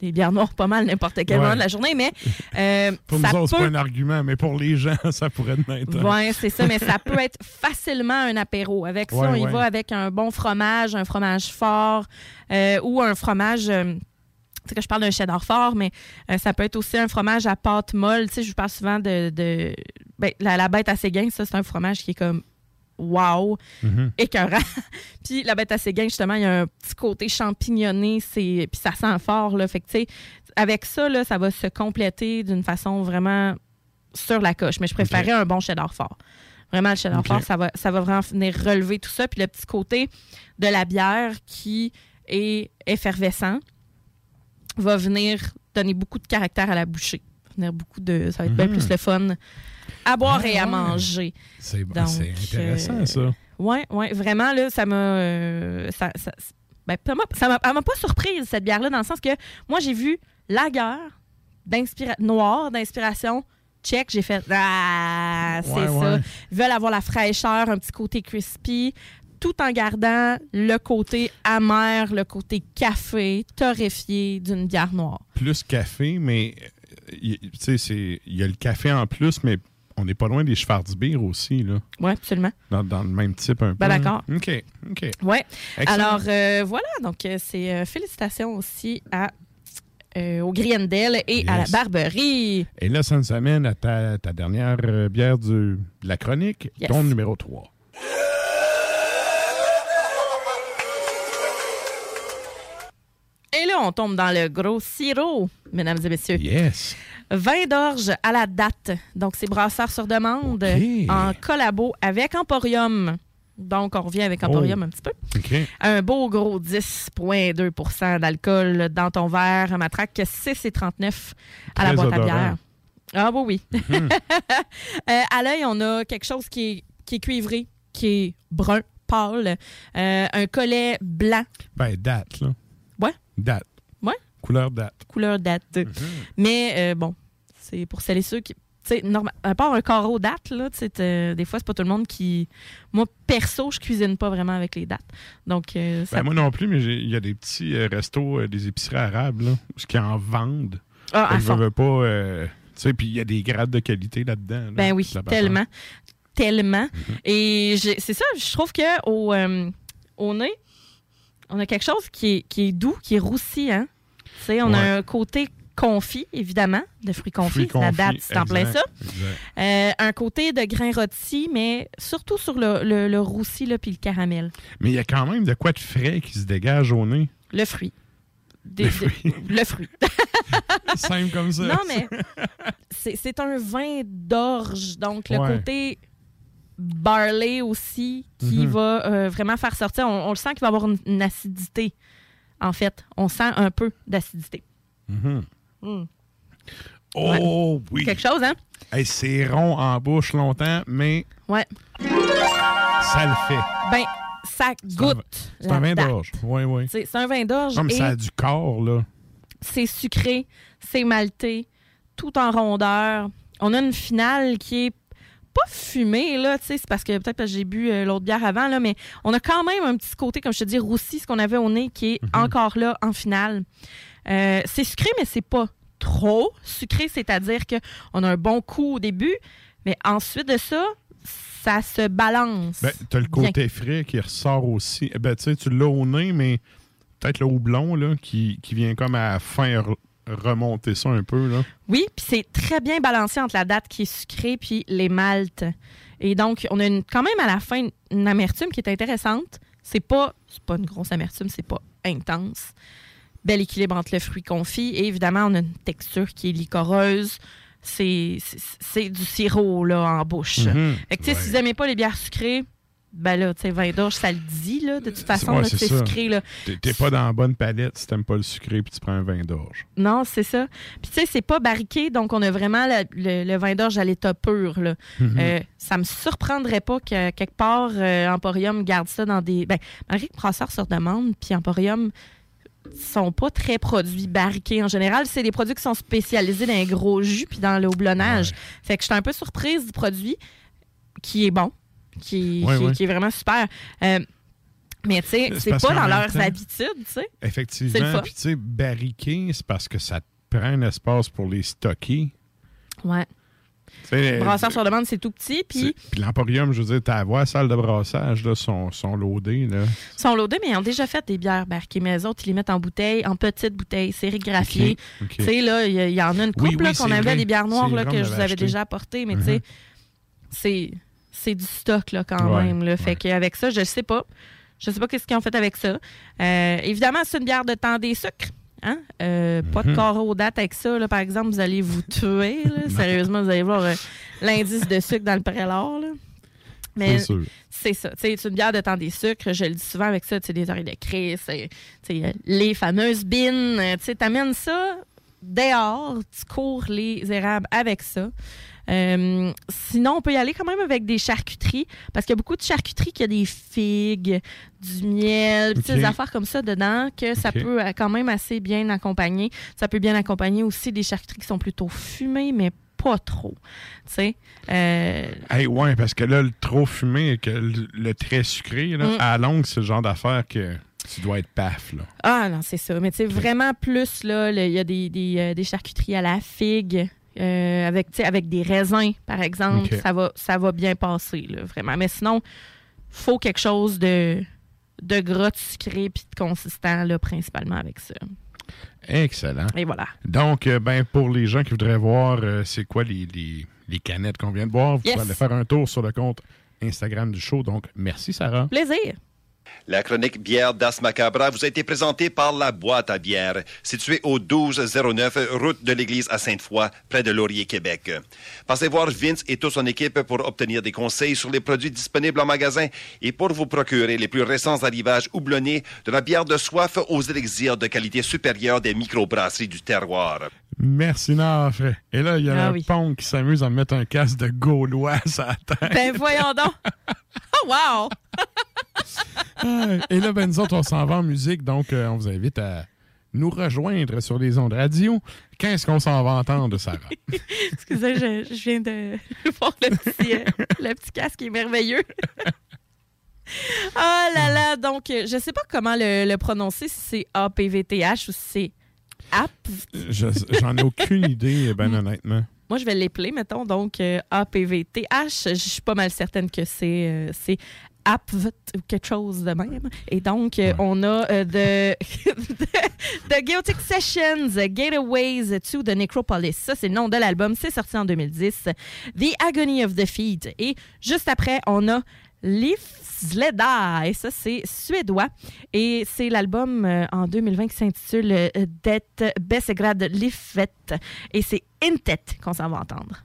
des bières noires pas mal n'importe quel Ouais. moment de la journée, mais euh, Pour ça nous autres, c'est pas un argument, mais pour les gens, [laughs] ça pourrait être. Oui, c'est ça, mais ça peut être facilement un apéro. Avec ça, Ouais, on y va avec un bon fromage, un fromage fort euh, ou un fromage. Que je parle d'un cheddar fort, mais euh, ça peut être aussi un fromage à pâte molle. Tu sais, je vous parle souvent de, de ben, la, la bête à Séguin. Ça, c'est un fromage qui est comme wow, Mhm. écœurant. [laughs] puis la bête à Séguin, justement, il y a un petit côté champignonné, puis ça sent fort là. Fait que tu sais, avec ça là, ça va se compléter d'une façon vraiment sur la coche. Mais je préférais un bon cheddar fort. Vraiment, le cheddar fort, ça va, ça va vraiment venir relever tout ça. Puis le petit côté de la bière qui est effervescent va venir donner beaucoup de caractère à la bouchée. Venir beaucoup de, ça va être bien Mhm. plus le fun à boire Ah, et à ouais. manger. C'est bon, c'est intéressant, euh, ça. Oui, oui, vraiment, là, ça m'a. euh, ça, ça, ben, ça m'a- pas surprise, cette bière-là, dans le sens que moi, j'ai vu la guerre noire d'inspiration. Check, j'ai fait Ah, c'est Ouais, ça. ouais. Ils veulent avoir la fraîcheur, un petit côté crispy, tout en gardant le côté amer, le côté café, torréfié d'une bière noire. Plus café, mais euh, il y a le café en plus, mais on n'est pas loin des Schwarzbier aussi, là. Oui, absolument. Dans, dans le même type un peu. Ben, d'accord. OK, OK. Excellent. Alors euh, voilà, donc euh, c'est euh, félicitations aussi à euh, au Griendel et à la. Barberie. Et là, ça nous amène à ta, ta dernière bière du- de la chronique, Yes. ton numéro 3. Et là, on tombe dans le gros sirop, mesdames et messieurs. Yes. Vin d'orge à la date. Donc, c'est brasseur sur demande en collabo avec Emporium. Donc, on revient avec Emporium Oh. un petit peu. Un beau gros 10,2% d'alcool dans ton verre, matraque 6,39 à la boîte à bière. Ah, bon, oui. Mhm. [laughs] Euh, à l'œil, on a quelque chose qui est, qui est cuivré, qui est brun, pâle, euh, un collet blanc. Ben, date, là. Date. Ouais. Couleur date. couleur date. Mais euh, bon, c'est pour celles et ceux qui. Tu sais, norma- à part un carreau date, là, tu sais, t'as- des fois, c'est pas tout le monde qui. Moi, perso, je cuisine pas vraiment avec les dates. Donc, euh, ça. Ben, moi non plus, mais j'ai- il y a des petits euh, restos, euh, des épiceries arabes, là, qui en vendent. Ah, à fond. veux pas. euh, tu sais, puis il y a des grades de qualité là-dedans. là. Ben oui, tellement. Tellement. Mhm. Et j'ai- c'est ça, je trouve que au, euh, au nez, on a quelque chose qui est, qui est doux, qui est roussillant. Tu sais, on Ouais. a un côté confit, évidemment, de fruits confits. La date, c'est en plein ça. Euh, un côté de grain rôti, mais surtout sur le, le, le roussi puis le caramel. Mais il y a quand même de quoi de frais qui se dégage au nez. Le fruit. Des- Le fruit. [laughs] le fruit. Simple comme ça. Non, mais c'est c'est un vin d'orge. Donc, le Ouais. côté barley aussi qui Mhm. va euh, vraiment faire sortir. On, on le sent qu'il va avoir une, une acidité, en fait. On sent un peu d'acidité. Mhm. Mm. Oh oui. Quelque chose, hein? Hey, c'est rond en bouche longtemps, mais Ouais. ça le fait. Ben, ça goûte. C'est un vin d'orge. Oui, oui. C'est c'est un vin d'orge. Non, mais et ça a du corps, là. c'est sucré, c'est malté, tout en rondeur. On a une finale qui est pas fumée, là, tu sais, c'est parce que peut-être que j'ai bu euh, l'autre bière avant, là, mais on a quand même un petit côté, comme je te dis, roussi, ce qu'on avait au nez, qui est encore là en finale. Euh, c'est sucré, mais c'est pas trop sucré, c'est-à-dire qu'on a un bon coup au début, mais ensuite de ça, ça se balance. Ben, t'as le bien. côté frais qui ressort aussi. Eh Ben, tu sais, tu l'as au nez, mais peut-être le houblon, là, qui, qui vient comme à la fin remonter ça un peu, là. Oui, puis c'est très bien balancé entre la date qui est sucrée puis les maltes. Et donc, on a une- quand même à la fin une amertume qui est intéressante. C'est pas, c'est pas une grosse amertume, c'est pas intense. Bel équilibre entre le fruit confit. Et évidemment, on a une texture qui est licoreuse. C'est, du sirop là, en bouche. Mhm. Fait que, si vous n'aimez pas les bières sucrées, ben là, tu sais, vin d'orge, ça le dit, là, de toute façon, Ouais, c'est sucré, là. T'es- pas dans la bonne palette si t'aimes pas le sucré puis tu prends un vin d'orge. Non, c'est ça. Puis, tu sais, c'est pas barriqué, donc on a vraiment le, le vin d'orge à l'état pur. Là. Euh, ça me surprendrait pas que quelque part, euh, Emporium garde ça dans des. Ben, que Brasseur sur demande, puis Emporium sont pas très produits barriqués en général. C'est des produits qui sont spécialisés dans les gros jus puis dans le houblonnage. Fait que je suis un peu surprise du produit qui est bon, qui, Ouais, qui- ouais. qui est vraiment super. Euh, mais tu sais, C'est pas dans leurs temps- habitudes, tu sais. Effectivement. Puis, tu sais, barriquer, c'est parce que ça te prend un espace pour les stocker. Ouais. Brasseur sur demande, c'est tout petit, puis l'Emporium, je veux dire, ta voix, salle de brassage, là, sont, sont loadés. Là. Ils sont loadés, mais ils ont déjà fait des bières barquées. Mais eux autres, ils les mettent en bouteille, en petites bouteilles, sérigraphiées. Tu sais, là, il y, en a une couple oui, là, qu'on avait des bières noires là, que je vous avais acheté. déjà apportées, mais tu sais, Mhm. c'est c'est du stock là, quand Ouais, même. Là. Fait qu'avec ça, je sais pas. Je sais pas qu'est-ce qu'ils ont fait avec ça. Euh, évidemment, c'est une bière de temps des sucres. Hein? Euh, Pas de Mhm. corps aux dates avec ça. Là, par exemple, vous allez vous tuer. là. [laughs] Sérieusement, vous allez voir euh, l'indice de sucre dans le prélat. là. Mais C'est ça. C'est une bière de temps des sucres. Je le dis souvent avec ça, des oreilles de euh, les fameuses bines. Tu sais, t'amènes ça dehors, tu cours les érables avec ça. Euh, sinon, on peut y aller quand même avec des charcuteries, parce qu'il y a beaucoup de charcuteries qui a des figues, du miel, Ok. des affaires comme ça dedans, que ça peut euh, quand même assez bien accompagner. Ça peut bien accompagner aussi des charcuteries qui sont plutôt fumées, mais pas trop. Tu sais, euh, Hey, ouais, parce que là, le trop fumé et que le, le très sucré, là, Mm. à longue, c'est le genre d'affaire que tu dois être paf. Là. Ah non, c'est ça. Mais tu sais, vraiment plus, là, il y a des, des, euh, des charcuteries à la figue. Euh, avec, avec des raisins, par exemple, ça, va, ça va bien passer, là, vraiment. Mais sinon, faut quelque chose de, de gras, de sucré puis de consistant, là, principalement avec ça. Excellent. Et voilà. Donc, euh, ben, pour les gens qui voudraient voir euh, c'est quoi les, les- les canettes qu'on vient de boire, vous Yes. pouvez aller faire un tour sur le compte Instagram du show. Donc, merci, Sarah. Plaisir. La chronique bière d'As Macabra vous a été présentée par La Boîte à bière, située au 1209 route de l'église à Sainte-Foy, près de Laurier, Québec. Passez voir Vince et toute son équipe pour obtenir des conseils sur les produits disponibles en magasin et pour vous procurer les plus récents arrivages houblonnés de la bière de soif aux élixirs de qualité supérieure des microbrasseries du terroir. Merci, Nafre. Et là, il y a Ah un oui. pont qui s'amuse à me mettre un casque de Gaulois à sa tête. Ben voyons donc. [laughs] Oh wow! Et là, ben, nous autres, on s'en va en musique, donc euh, on vous invite à nous rejoindre sur les ondes radio. Qu'est-ce qu'on s'en va entendre, Sarah? [laughs] Excusez, je, je viens de [laughs] voir le petit, euh, le petit casque qui est merveilleux. Ah là là, donc euh, je sais pas comment le, le prononcer, si c'est APVTH ou si c'est AP. Je- J'en ai aucune idée, ben honnêtement. Moi, je vais l'épeler, mettons, donc euh, APVTH. Je suis pas mal certaine que c'est euh, APVT ou quelque chose de même. Et donc, euh, on a euh, de, [laughs] The Chaotic Sessions, Gateways to the Necropolis. Ça, c'est le nom de l'album. C'est sorti en 2010. The Agony of Defeat. Et juste après, on a Livsleda. Et ça, c'est suédois. Et c'est l'album euh, en 2020 qui s'intitule euh, Det Bessegrad Liffet. Et c'est Intet qu'on s'en va entendre.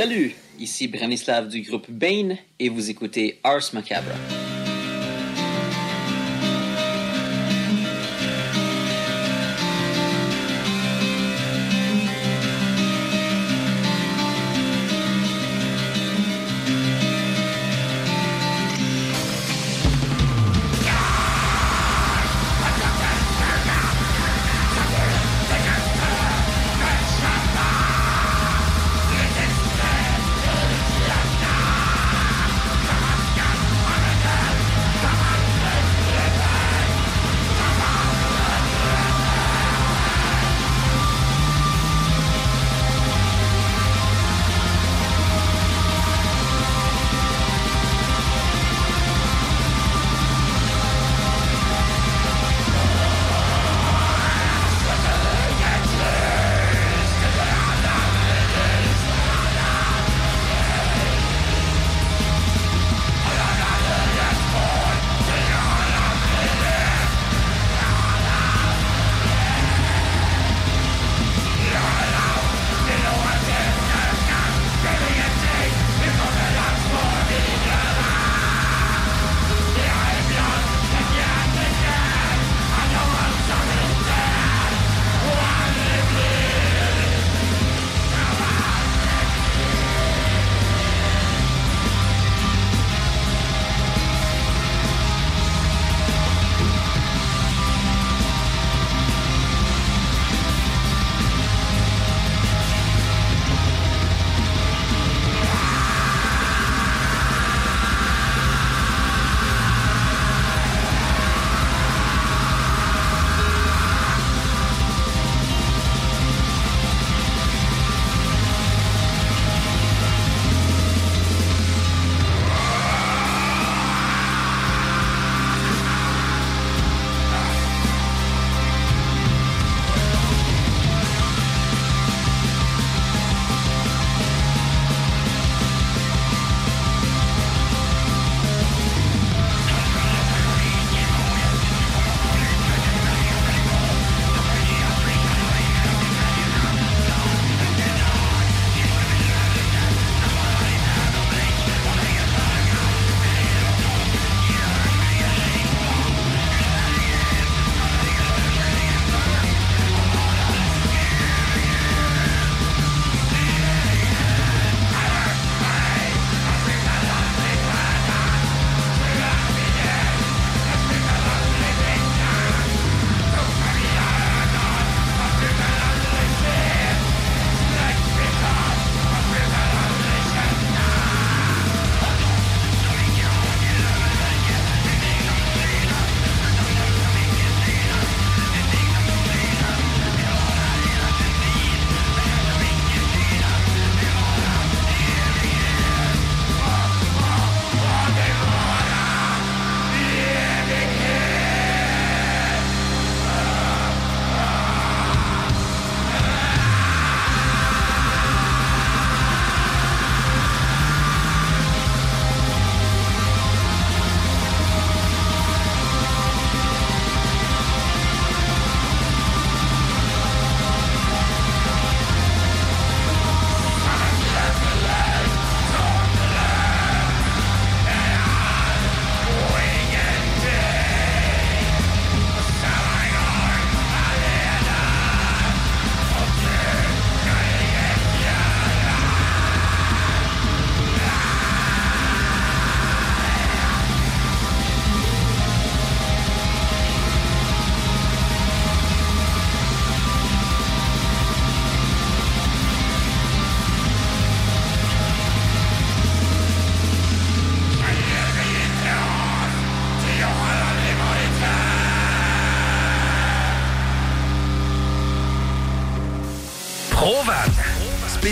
Salut, ici Branislav du groupe Bane et vous écoutez Ars Macabre.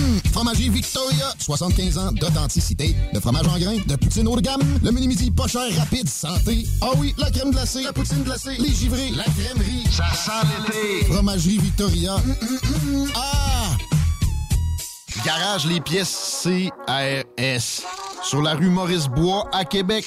Hum. Fromagerie Victoria, 75 ans d'authenticité. De fromage en grains, de poutine haut de gamme, le mini-midi pas cher, rapide, santé. Ah oui, la crème glacée, la poutine glacée, les givrés, la crèmerie. Ça sent l'été. Fromagerie Victoria. Hum, hum. Ah! Garage les pièces CRS. Sur la rue Maurice-Bois à Québec.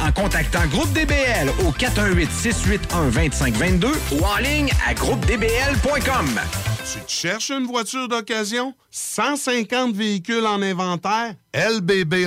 en contactant Groupe DBL au 418-681-2522 ou en ligne à groupedbl.com. Tu te cherches une voiture d'occasion? 150 véhicules en inventaire? LBB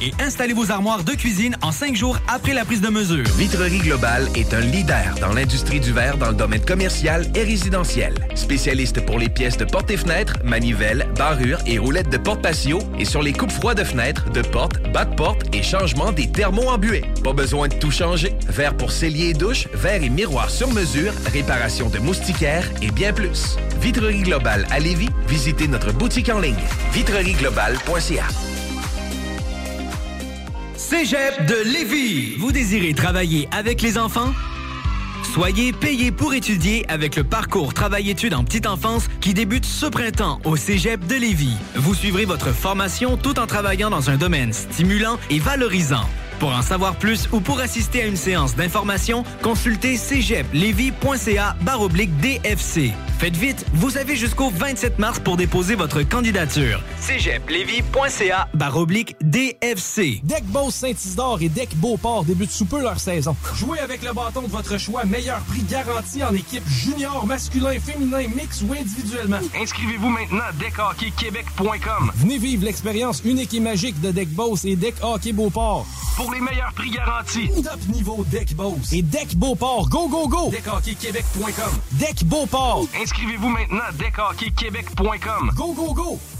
et installer vos armoires de cuisine en cinq jours après la prise de mesure. Vitrerie Globale est un leader dans l'industrie du verre dans le domaine commercial et résidentiel. Spécialiste pour les pièces de portes et fenêtres, manivelles, barrures et roulettes de porte patio et sur les coupes froides de fenêtres, de portes, bas de et changement des thermos embués. Pas besoin de tout changer. Verre pour cellier et douche, verre et miroir sur mesure, réparation de moustiquaires et bien plus. Vitrerie Globale à Lévis, visitez notre boutique en ligne vitrerieglobale.ca. Cégep de Lévis. Vous désirez travailler avec les enfants? Soyez payé pour étudier avec le parcours Travail-études en petite enfance qui débute ce printemps au Cégep de Lévis. Vous suivrez votre formation tout en travaillant dans un domaine stimulant et valorisant. Pour en savoir plus ou pour assister à une séance d'information, consultez cégeplevy.ca baroblique DFC. Faites vite, vous avez jusqu'au 27 mars pour déposer votre candidature. cégeplevy.ca baroblique DFC. Deck Boss Saint-Isidore et Deck Beauport débutent sous peu leur saison. Jouez avec le bâton de votre choix, meilleur prix garanti en équipe junior, masculin, féminin, mix ou individuellement. Inscrivez-vous maintenant à deckhockeyquebec.com. Venez vivre l'expérience unique et magique de Deck Boss et Deck Hockey Beauport. Pour les meilleurs prix garantis. Top niveau Deck Boss et Deck Beauport. Go, go, go! deckhockeyquebec.com. Deck Beauport. Inscrivez-vous maintenant à deckhockeyquebec.com. Go, go, go!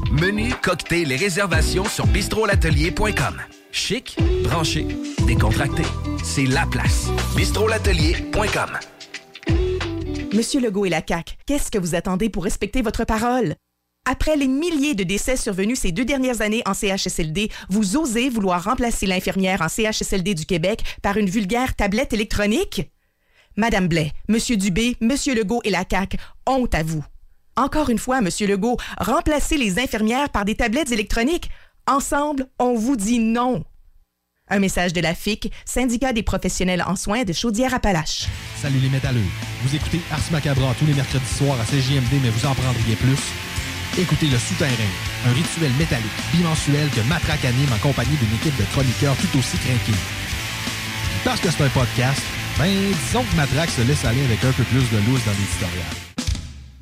Menu, cocktail et réservations sur bistrolatelier.com. Chic, branché, décontracté. C'est la place. bistrolatelier.com. Monsieur Legault et la CAQ, qu'est-ce que vous attendez pour respecter votre parole? Après les milliers de décès survenus ces deux dernières années en CHSLD, vous osez vouloir remplacer l'infirmière en CHSLD du Québec par une vulgaire tablette électronique? Madame Blais, Monsieur Dubé, Monsieur Legault et la CAQ, honte à vous. Encore une fois, Monsieur Legault, remplacez les infirmières par des tablettes électroniques. Ensemble, on vous dit non. Un message de la FIC, syndicat des professionnels en soins de Chaudière-Appalaches. Salut les métalleux. Vous écoutez Ars Macabra tous les mercredis soirs à CJMD, mais vous en prendriez plus. Écoutez Le Souterrain, un rituel métallique bimensuel que Matraque anime en compagnie d'une équipe de chroniqueurs tout aussi craqués. Parce que c'est un podcast, Ben, disons que Matrax se laisse aller avec un peu plus de loose dans l'éditorial.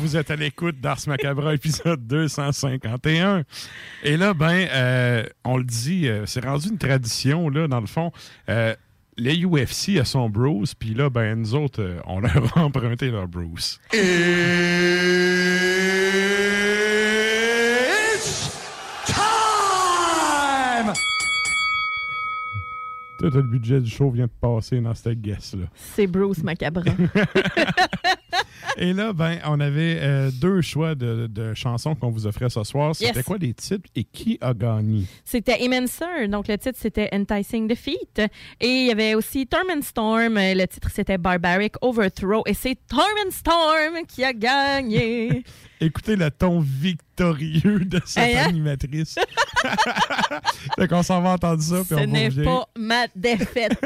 Vous êtes à l'écoute d'Ars Macabra, épisode 251. Et là, ben, euh, on le dit, euh, c'est rendu une tradition, là, dans le fond. Euh, les UFC à son Bruce, puis là, ben, nous autres, on leur a [laughs] emprunté leur Bruce. Tout le budget du show vient de passer dans cette guest-là. C'est Bruce Macabre. [laughs] [laughs] Et là, ben, on avait euh, deux choix de, de chansons qu'on vous offrait ce soir. C'était Yes. quoi les titres et qui a gagné? C'était Immenser, donc le titre c'était Enticing Defeat. Et il y avait aussi Torment Storm, euh, le titre c'était Barbaric Overthrow. Et c'est Torment Storm qui a gagné. [laughs] Écoutez le ton victorieux de cette Hein, hein? animatrice. [laughs] fait qu'on s'en va entendre ça, puis Ce n'est pas ma défaite.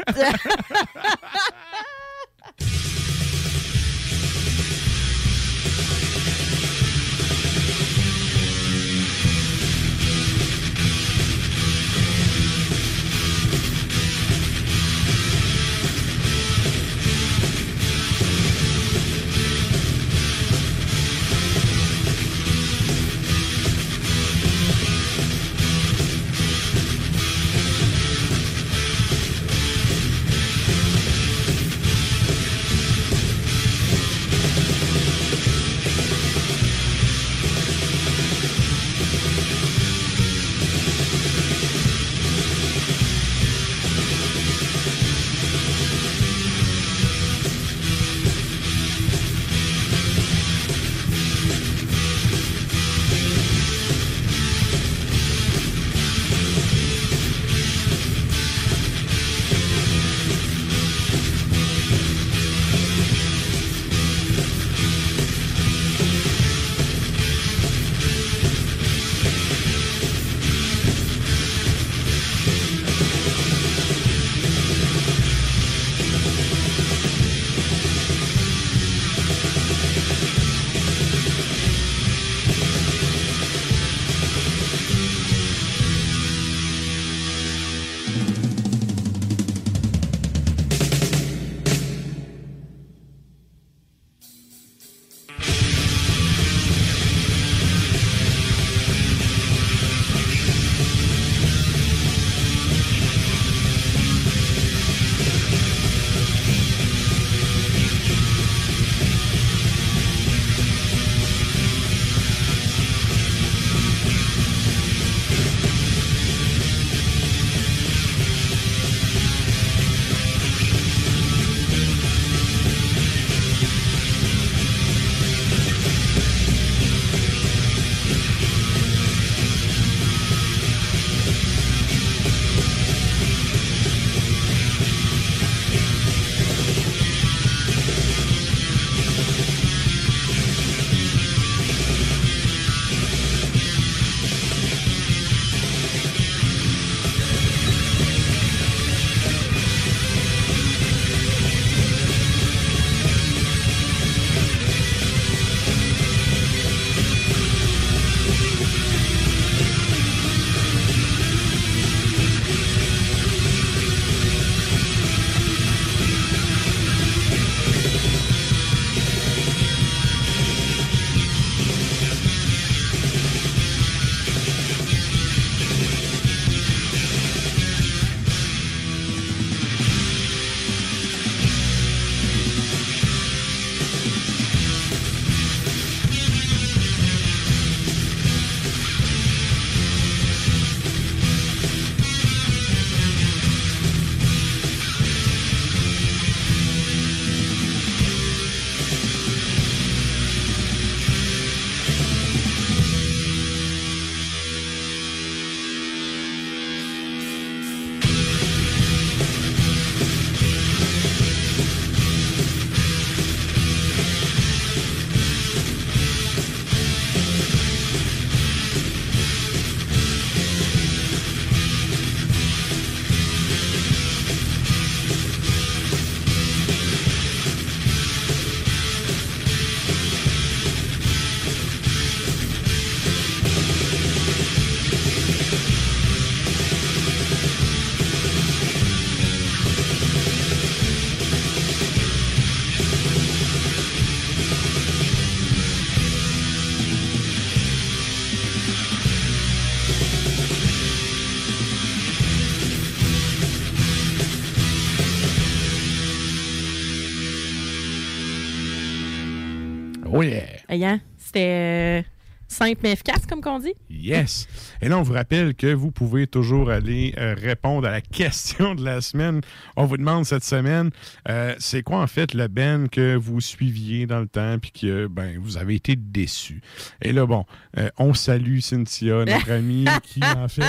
Hein? C'était euh, simple mais efficace, comme qu'on dit. Yes. Et là, on vous rappelle que vous pouvez toujours aller euh, répondre à la [laughs] question de la semaine. On vous demande cette semaine, euh, c'est quoi en fait le Ben que vous suiviez dans le temps puis que ben, vous avez été déçu. Et là, bon, euh, on salue Cynthia, notre [laughs] amie, qui en fait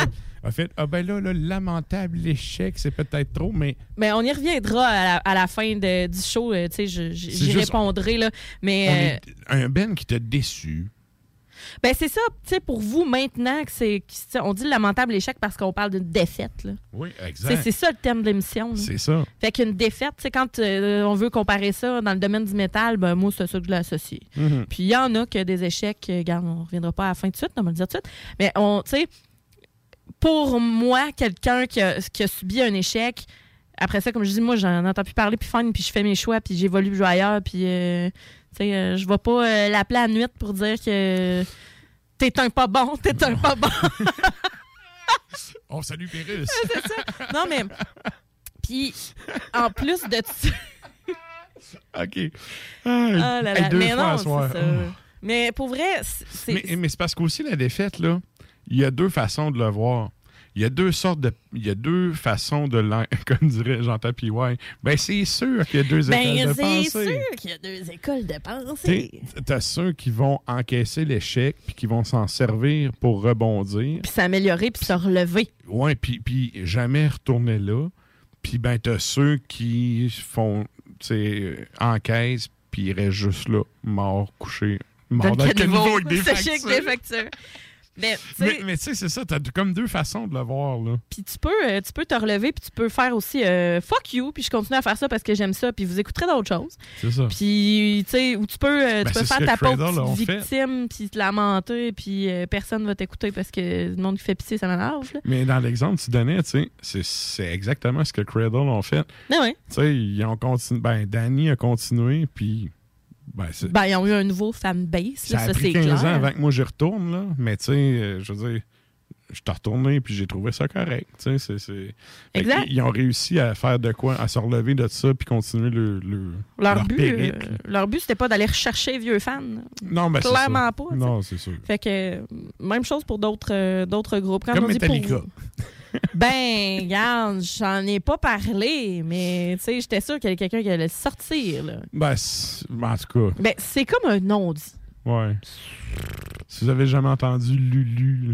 a fait Ah ben là, là, lamentable échec, c'est peut-être trop, mais Mais on y reviendra à la, à la fin de- du show. tu sais, j'y répondrai. Là, mais euh, est un Ben qui t'a déçu. Ben, c'est ça, tu sais, pour vous, maintenant, que c'est. On dit le lamentable échec parce qu'on parle d'une défaite. Là. Oui, exact. c'est ça le terme de l'émission. C'est ça. Fait qu'une défaite, tu sais, quand euh, on veut comparer ça dans le domaine du métal, ben moi, c'est ça que je l'ai associé. Mhm. Puis il y en a que des échecs, euh, regarde, on reviendra pas à la fin de suite, on va le dire tout de suite. Mais on, tu sais, pour moi, quelqu'un qui a, qui a subi un échec, après ça, comme je dis, moi, j'en entends plus parler, puis fine, puis je fais mes choix, puis j'évolue, je joue ailleurs, puis, euh, tu sais, euh, je vais pas euh, l'appeler à la nuit pour dire que t'es un pas bon, t'es un pas bon. [laughs] On salue Pérus. c'est ça. Non, mais. Puis, en plus de ça. [laughs] OK. Oh là là. Hey, deux mais fois non, soir. ça. Mais pour vrai, c'est. c'est- Mais, mais c'est parce qu'aussi la défaite, là, il y a deux façons de le voir. Il y a deux sortes de. Il y a deux façons de [laughs] comme dirait Jean PY. Ben, c'est sûr qu'il y a deux écoles Ben, de c'est pensée. sûr qu'il y a deux écoles de pensée. T'as ceux qui vont encaisser l'échec puis qui vont s'en servir pour rebondir. Puis s'améliorer, puis se relever. Ouais, puis, puis jamais retourner là. Puis ben, t'as ceux qui font, tu sais, encaissent puis ils restent juste là, morts, couchés, morts dans le caniveau des factures. Factures. Mais, tu sais, Mais, tu sais, c'est ça, t'as comme deux façons de le voir, là. Puis tu peux, euh, tu peux te relever, puis tu peux faire aussi euh, fuck you, puis je continue à faire ça parce que j'aime ça, puis vous écouterez d'autres choses. C'est ça. Puis, tu sais, ou tu peux, euh, Ben, tu peux c'est faire ta pauvre victime, puis te lamenter, puis euh, personne va t'écouter parce que le monde qui fait pitié, ça m'énerve. là. Mais dans l'exemple que tu donnais, tu sais, c'est- exactement ce que Cradle ont fait. Ah ouais. Tu sais, ils ont continué. Ben, Danny a continué, puis. Ben, Ben, ils ont eu un nouveau fanbase, ça là, a ça, pris c'est 15 clair. ans avant que moi j'y retourne, là. Mais tu sais, euh, je veux dire, je suis retourné, puis j'ai trouvé ça correct. Tu sais, c'est- Exact. Ils ont réussi à faire de quoi, à se relever de ça, puis continuer le, le- Leur, but, périple. euh, leur but, c'était pas d'aller rechercher vieux fans. Non, mais ça. Clairement pas. Non, c'est sûr. Fait que, euh, même chose pour d'autres euh, d'autres groupes. Quand Comme on dit pour Metallica. Ben, regarde, j'en ai pas parlé, mais tu sais, j'étais sûre qu'il y avait quelqu'un qui allait sortir. Là. Ben, en tout cas, Ben, c'est comme un non-dit. ouais. Si vous avez jamais entendu Lulu,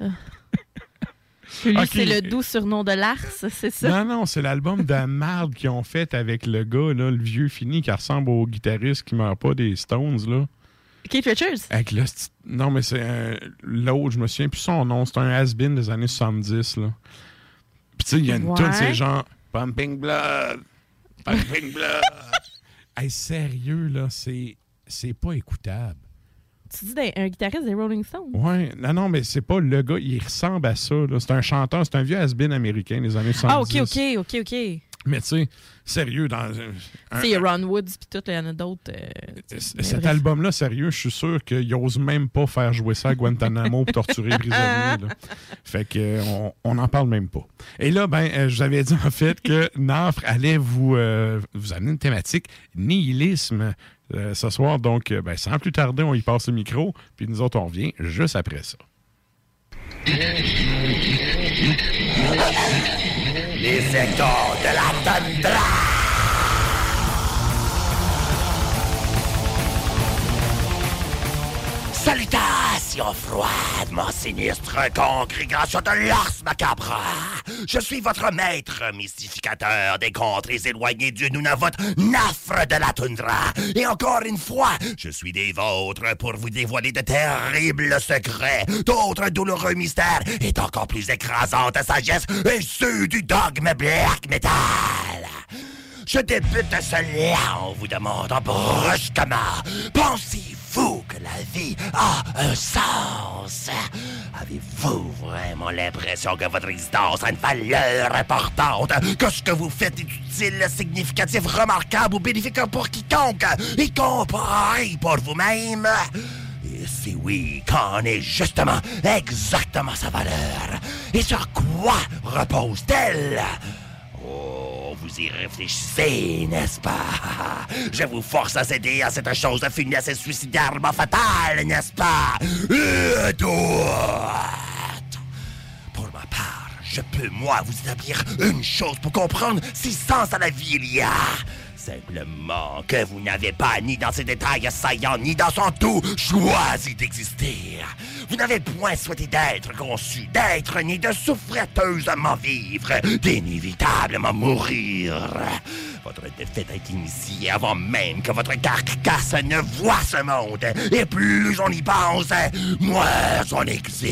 là. [laughs] Ok. c'est le doux surnom de Lars, c'est ça? Non, non, c'est l'album de marde qu'ils ont fait avec le gars, là, le vieux fini qui ressemble au guitariste qui meurt pas des Stones, là. Keith Richards? Avec le sti- Non, mais c'est euh, l'autre, je me souviens plus son nom, c'est un has-been des années 70, là. Puis tu sais, il y a une Ouais. tune, c'est genre Pumping Blood, Pumping Blood. [laughs] hey, sérieux, là, c'est c'est pas écoutable. Tu dis d'un- un guitariste des Rolling Stones? Ouais, non, non, mais c'est pas le gars, il ressemble à ça, là. C'est un chanteur, c'est un vieux has-been américain des années 70. Ah, ok, ok, ok, ok. Tu Mais tu sais, sérieux, dans un- sais, il y a Ron Woods, puis tout, il y en a d'autres. euh, Cet album-là, sérieux, je suis sûr qu'il n'ose même pas faire jouer ça à Guantanamo pour torturer les prisonniers. là. Fait que euh, on- on n'en parle même pas. Et là, ben, euh, je vous avais dit en fait que Nafre allait vous, euh, vous amener une thématique nihilisme euh, ce soir. Donc, euh, ben, sans plus tarder, on y passe le micro. Puis nous autres, on revient juste après ça. Les échos de la tundra. Froides, mon sinistre congrégation de l'Ars Macabre. Je suis votre maître mystificateur des contrées éloignées du Nunavut, Nafre de la toundra. Et encore une fois, je suis des vôtres pour vous dévoiler de terribles secrets, d'autres douloureux mystères et encore plus écrasantes sagesse et ceux du dogme black metal. Je débute cela en vous demandant brusquement, pensez-vous que la vie a un sens? Avez-vous vraiment l'impression que votre existence a une valeur importante? Que ce que vous faites est utile, significatif, remarquable ou bénéfique pour quiconque, y compris pour vous-même? Et si oui, qu'en est justement exactement sa valeur? Et sur quoi repose-t-elle? Vous y réfléchissez, n'est-ce pas? [laughs] Je vous force à céder à cette chose funeste et suicidairement fatale, n'est-ce pas? Euh, Pour ma part, je peux, moi, vous établir une chose pour comprendre si sens à la vie il y a. Simplement que vous n'avez pas, ni dans ses détails saillants, ni dans son tout, choisi d'exister. Vous n'avez point souhaité d'être conçu, d'être ni de souffreteusement vivre, d'inévitablement mourir. Votre défaite est initiée avant même que votre carcasse ne voie ce monde. Et plus on y pense, moins on existe.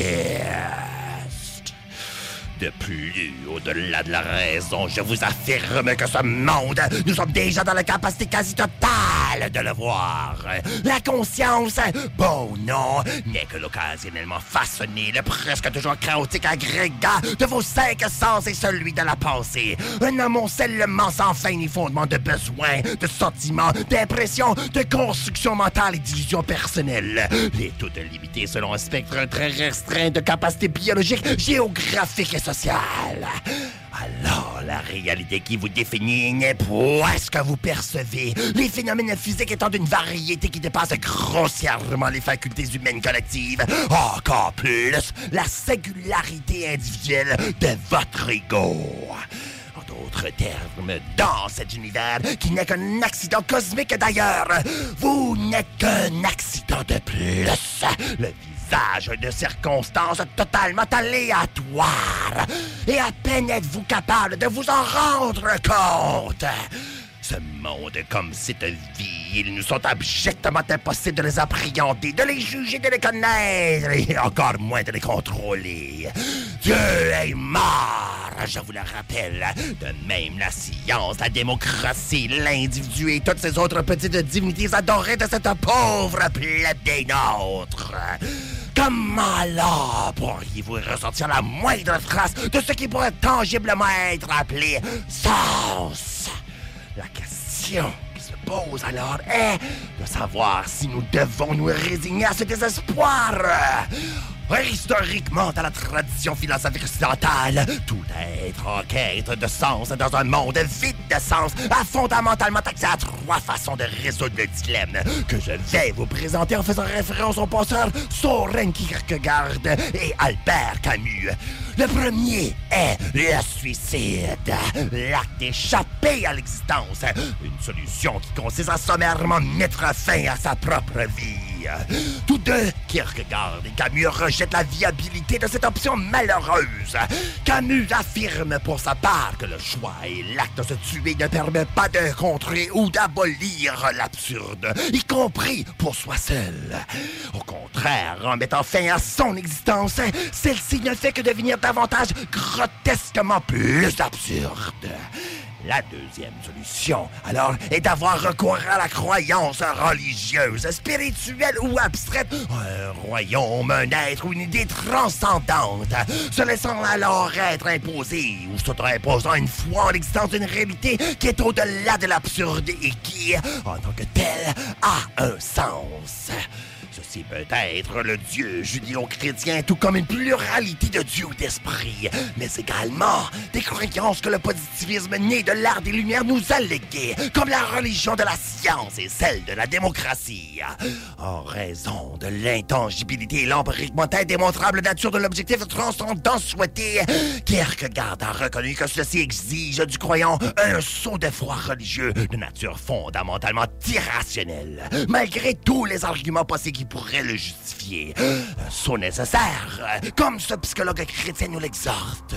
De plus, au-delà de la raison, je vous affirme que ce monde, nous sommes déjà dans la capacité quasi totale de le voir. La conscience, bon non, n'est que l'occasionnellement façonné, le presque toujours chaotique agrégat de vos cinq sens et celui de la pensée. Un amoncellement sans fin ni fondement de besoins, de sentiments, d'impressions, de construction mentale et d'illusions personnelles. Et toutes limitées selon un spectre très restreint de capacités biologiques, géographiques et Alors, la réalité qui vous définit n'est point ce que vous percevez. Les phénomènes physiques étant d'une variété qui dépasse grossièrement les facultés humaines collectives. Encore plus, la singularité individuelle de votre ego. En d'autres termes, dans cet univers qui n'est qu'un accident cosmique d'ailleurs, vous n'êtes qu'un accident de plus. De circonstances totalement aléatoires. Et à peine êtes-vous capable de vous en rendre compte. Ce monde comme cette vie, il nous sont abjectement impossible de les appréhender, de les juger, de les connaître, et encore moins de les contrôler. Dieu est mort, je vous le rappelle. De même la science, la démocratie, l'individu et toutes ces autres petites divinités adorées de cette pauvre plèbe des nôtres. Comment alors pourriez-vous ressentir la moindre trace de ce qui pourrait tangiblement être appelé sens? La question qui se pose alors est de savoir si nous devons nous résigner à ce désespoir. Historiquement, dans la tradition philosophique occidentale, tout être en quête de sens dans un monde vide de sens a fondamentalement accès à trois façons de résoudre le dilemme que je vais vous présenter en faisant référence aux penseurs Soren Kierkegaard et Albert Camus. Le premier est le suicide, l'acte d'échapper à l'existence, une solution qui consiste à sommairement mettre fin à sa propre vie. Tous deux, Kierkegaard et Camus rejettent la viabilité de cette option malheureuse. Camus affirme pour sa part que le choix et l'acte de se tuer ne permet pas de contrer ou d'abolir l'absurde, y compris pour soi seul. Au contraire, en mettant fin à son existence, celle-ci ne fait que devenir davantage grotesquement plus absurde. La deuxième solution, alors, est d'avoir recours à la croyance religieuse, spirituelle ou abstraite, un royaume, un être ou une idée transcendante, se laissant alors être imposé ou s'auto-imposant une foi en l'existence d'une réalité qui est au-delà de l'absurde et qui, en tant que telle, a un sens. Ceci peut être le Dieu judéo-chrétien, tout comme une pluralité de dieux ou d'esprits, mais également des croyances que le positivisme né de l'art des Lumières nous a léguées, comme la religion de la science et celle de la démocratie. En raison de l'intangibilité et l'empiriquement indémontrable nature de l'objectif transcendant souhaité, Kierkegaard a reconnu que ceci exige du croyant un saut de foi religieux de nature fondamentalement irrationnelle, malgré tous les arguments possibles qui pourraient le justifier. [gasps] Un saut nécessaire, comme ce psychologue chrétien nous l'exhorte.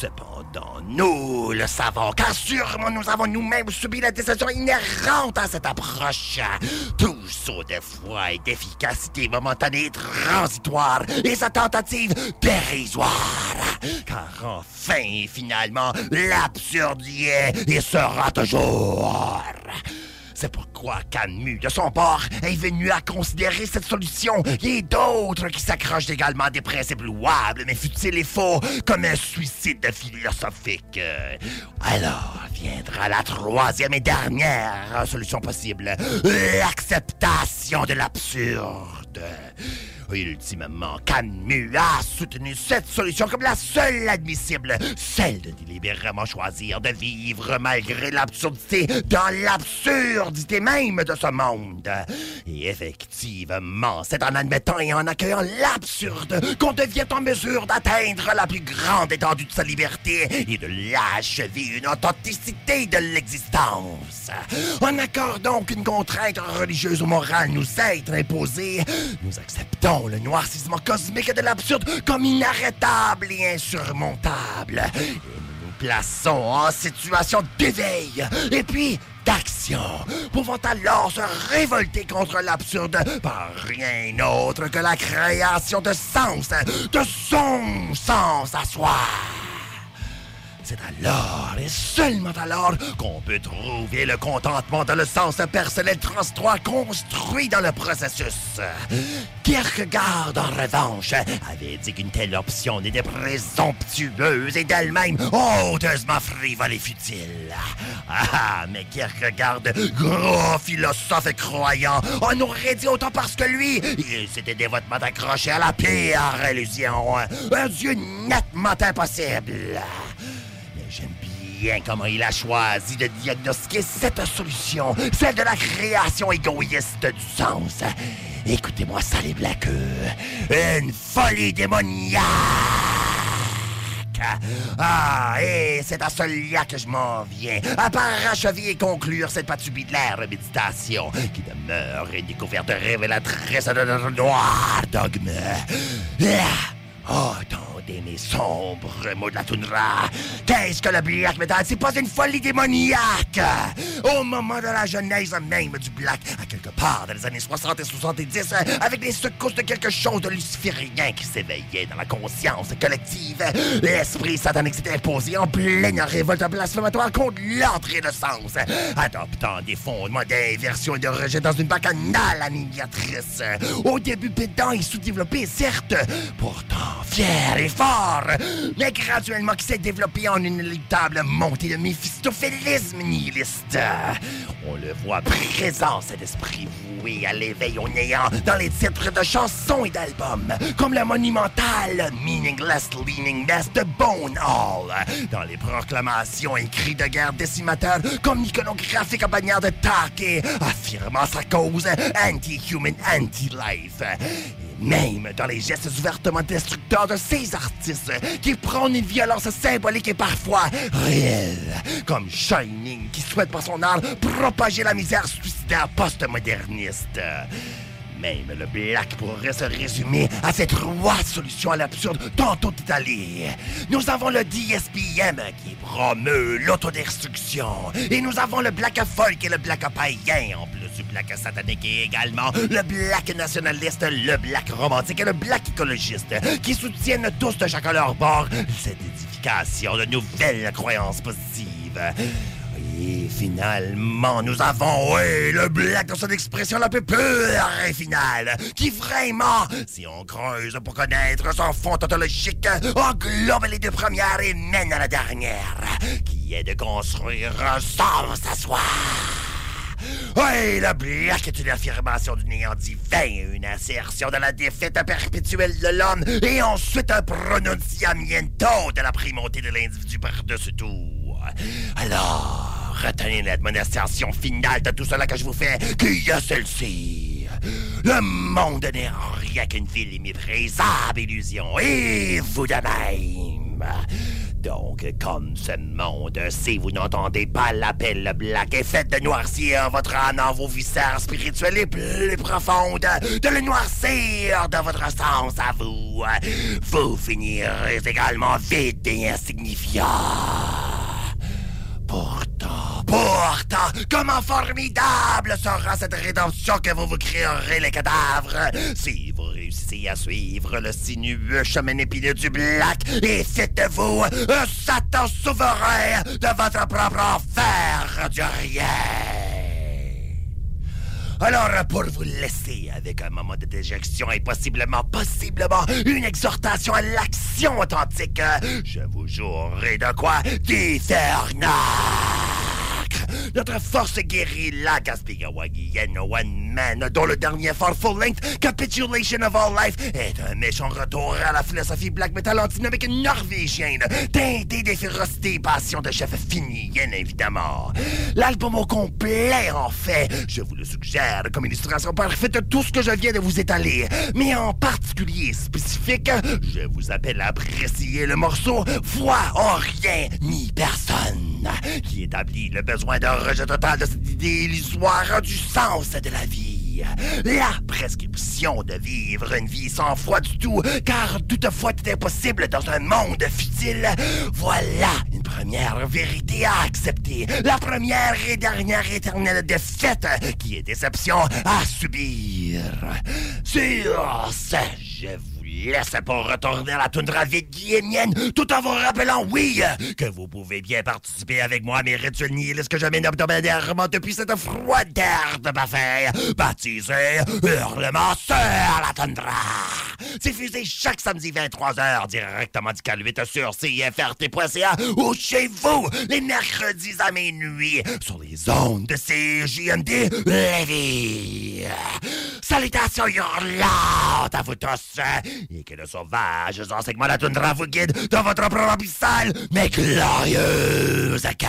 Cependant, nous le savons, car sûrement nous avons nous-mêmes subi la décision inhérente à cette approche. Tout saut de foi et d'efficacité momentanée transitoire et sa tentative dérisoire. Car enfin et finalement, l'absurde y est et sera toujours. C'est pourquoi Camus, de son bord, est venu à considérer cette solution et d'autres qui s'accrochent également à des principes louables mais futiles et faux, comme un suicide philosophique. Alors viendra la troisième et dernière solution possible, l'acceptation de l'absurde. Ultimement, Camus a soutenu cette solution comme la seule admissible, celle de délibérément choisir de vivre malgré l'absurdité dans l'absurdité même de ce monde. Et effectivement, c'est en admettant et en accueillant l'absurde qu'on devient en mesure d'atteindre la plus grande étendue de sa liberté et de l'achever une authenticité de l'existence. En accordant qu'une contrainte religieuse ou morale nous est imposée, nous acceptons le noircissement cosmique de l'absurde comme inarrêtable et insurmontable. Et nous nous plaçons en situation d'éveil et puis d'action, pouvant alors se révolter contre l'absurde par rien autre que la création de sens, de son sens à soi. C'est alors et seulement alors qu'on peut trouver le contentement dans le sens personnel transitoire construit dans le processus. Kierkegaard, en revanche, avait dit qu'une telle option n'était présomptueuse et d'elle-même honteusement frivole et futile. Ah, mais Kierkegaard, gros philosophe et croyant, en aurait dit autant parce que lui, il s'était dévotement accroché à la pire illusion, un dieu nettement impossible. J'aime bien comment il a choisi de diagnostiquer cette solution, celle de la création égoïste du sens. Écoutez-moi ça, les blaqueux. Une folie démoniaque! Ah, et c'est à cela que je m'en viens, à parachever et conclure cette patubulaire méditation qui demeure une découverte révélatrice de notre noir dogme. Ah! Mes sombres mots de la toundra. Qu'est-ce que le black metal? C'est pas une folie démoniaque! Au moment de la genèse même du black, à quelque part dans les années 60 et 70, avec les secousses de quelque chose de luciférien qui s'éveillait dans la conscience collective, l'esprit satanique s'était imposé en pleine révolte blasphématoire contre l'entrée de sens, adoptant des fondements d'inversion et de rejet dans une bacchanale annihilatrice. Au début pédant et sous-développé, certes, pourtant fier et mais graduellement qui s'est développé en une inéluctable montée de méphistophélisme nihiliste. On le voit présent, cet esprit voué à l'éveil au néant dans les titres de chansons et d'albums, comme le monumental Meaningless Leaningness de Bone Hall, dans les proclamations et cris de guerre décimateurs, comme l'iconographique en bannière de Take, affirmant sa cause anti-human, anti-life même dans les gestes ouvertement destructeurs de ces artistes qui prônent une violence symbolique et parfois réelle, comme Shining qui souhaite par son art propager la misère suicidaire post-moderniste. Même le black pourrait se résumer à ces trois solutions à l'absurde tantôt étalées. Nous avons le DSPM qui promeut l'autodestruction. Et nous avons le black folk et le black païen, en plus du black satanique et également le black nationaliste, le black romantique et le black écologiste, qui soutiennent tous de chacun leur bord cette édification de nouvelles croyances positives. Et finalement, nous avons, oui, le black dans son expression la plus pure et finale, qui vraiment, si on creuse pour connaître son fond tautologique, englobe les deux premières et mène à la dernière, qui est de construire à soi. Oui, le black est une affirmation du néant divin, une assertion de la défaite perpétuelle de l'homme, et ensuite un pronunciamiento de la primauté de l'individu par-dessus tout. Alors, retenez l'admonestation finale de tout cela que je vous fais, qu'il y a celle-ci. Le monde n'est rien qu'une ville méprisable illusion, et vous de même. Donc, comme ce monde, si vous n'entendez pas l'appel black et faites de noircir votre âme en vos viscères spirituels les plus profondes, de le noircir de votre sens à vous, vous finirez également vide et insignifiant. Pourtant, pourtant, comment formidable sera cette rédemption que vous vous créerez les cadavres si vous réussissez à suivre le sinueux chemin épineux du Black et faites de vous un Satan souverain de votre propre enfer du rien. Alors, pour vous laisser avec un moment de déjection et possiblement, possiblement, une exhortation à l'action authentique, je vous jouerai de quoi différnacre. Notre force guérilla Gaspigawagi One Man, dont le dernier fort full-length, Capitulation of All Life, est un méchant retour à la philosophie black metal antinomique norvégienne, teinté des férocités et passions de chef fini, bien évidemment. L'album au complet, en fait, je vous le suggère comme illustration parfaite de tout ce que je viens de vous étaler, mais en particulier spécifique, je vous appelle à apprécier le morceau Voix en rien ni personne, qui établit le besoin d'un rejet total de cette idée illusoire du sens de la vie. La prescription de vivre une vie sans foi du tout, car toutefois tout est possible dans un monde futile. Voilà une première vérité à accepter. La première et dernière éternelle défaite qui est déception à subir. Sur ce, vous laisse pour retourner à la toundra guillémienne, tout en vous rappelant, oui, que vous pouvez bien participer avec moi à mes rituels nihilistes que je mène hebdomadairement depuis cette froide de Bafay, baptisée Hurlement sur la toundra. Diffusé chaque samedi 23h directement du Caluite sur CFRT.ca ou chez vous les mercredis à minuit sur les ondes de CJMD Lévis. Salutations hurlantes à vous tous et que le sauvage enseignement la toundra vous guide dans votre propre abyssale mais glorieuse quête.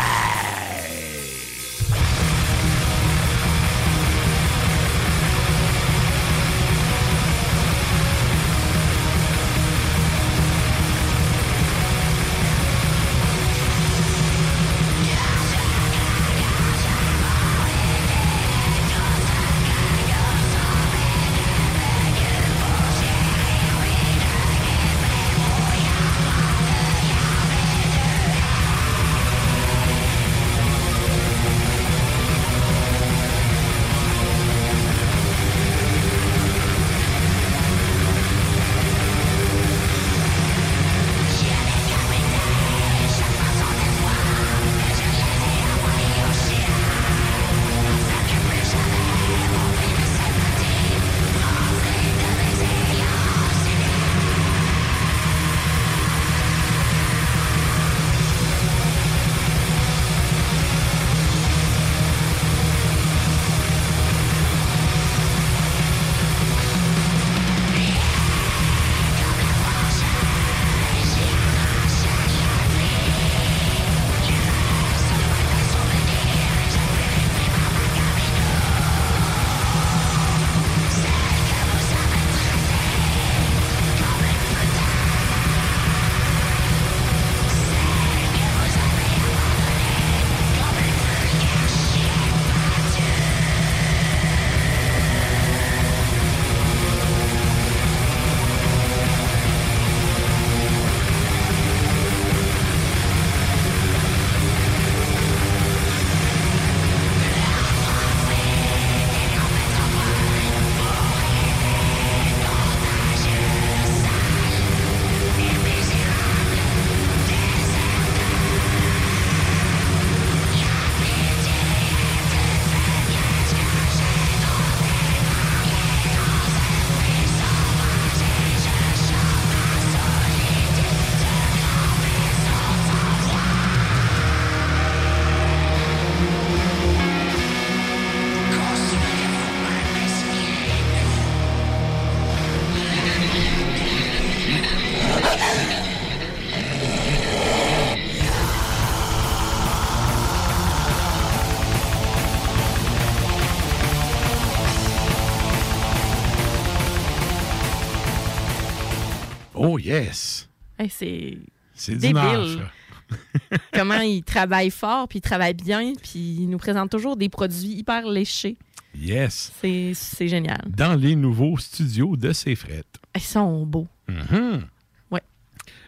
Yes! Hey, c'est C'est ça. [laughs] Comment ils travaillent fort, puis ils travaillent bien, puis ils nous présentent toujours des produits hyper léchés. Yes. C'est génial. Dans les nouveaux studios de Cefret. Ils sont beaux. Mhm. Ouais.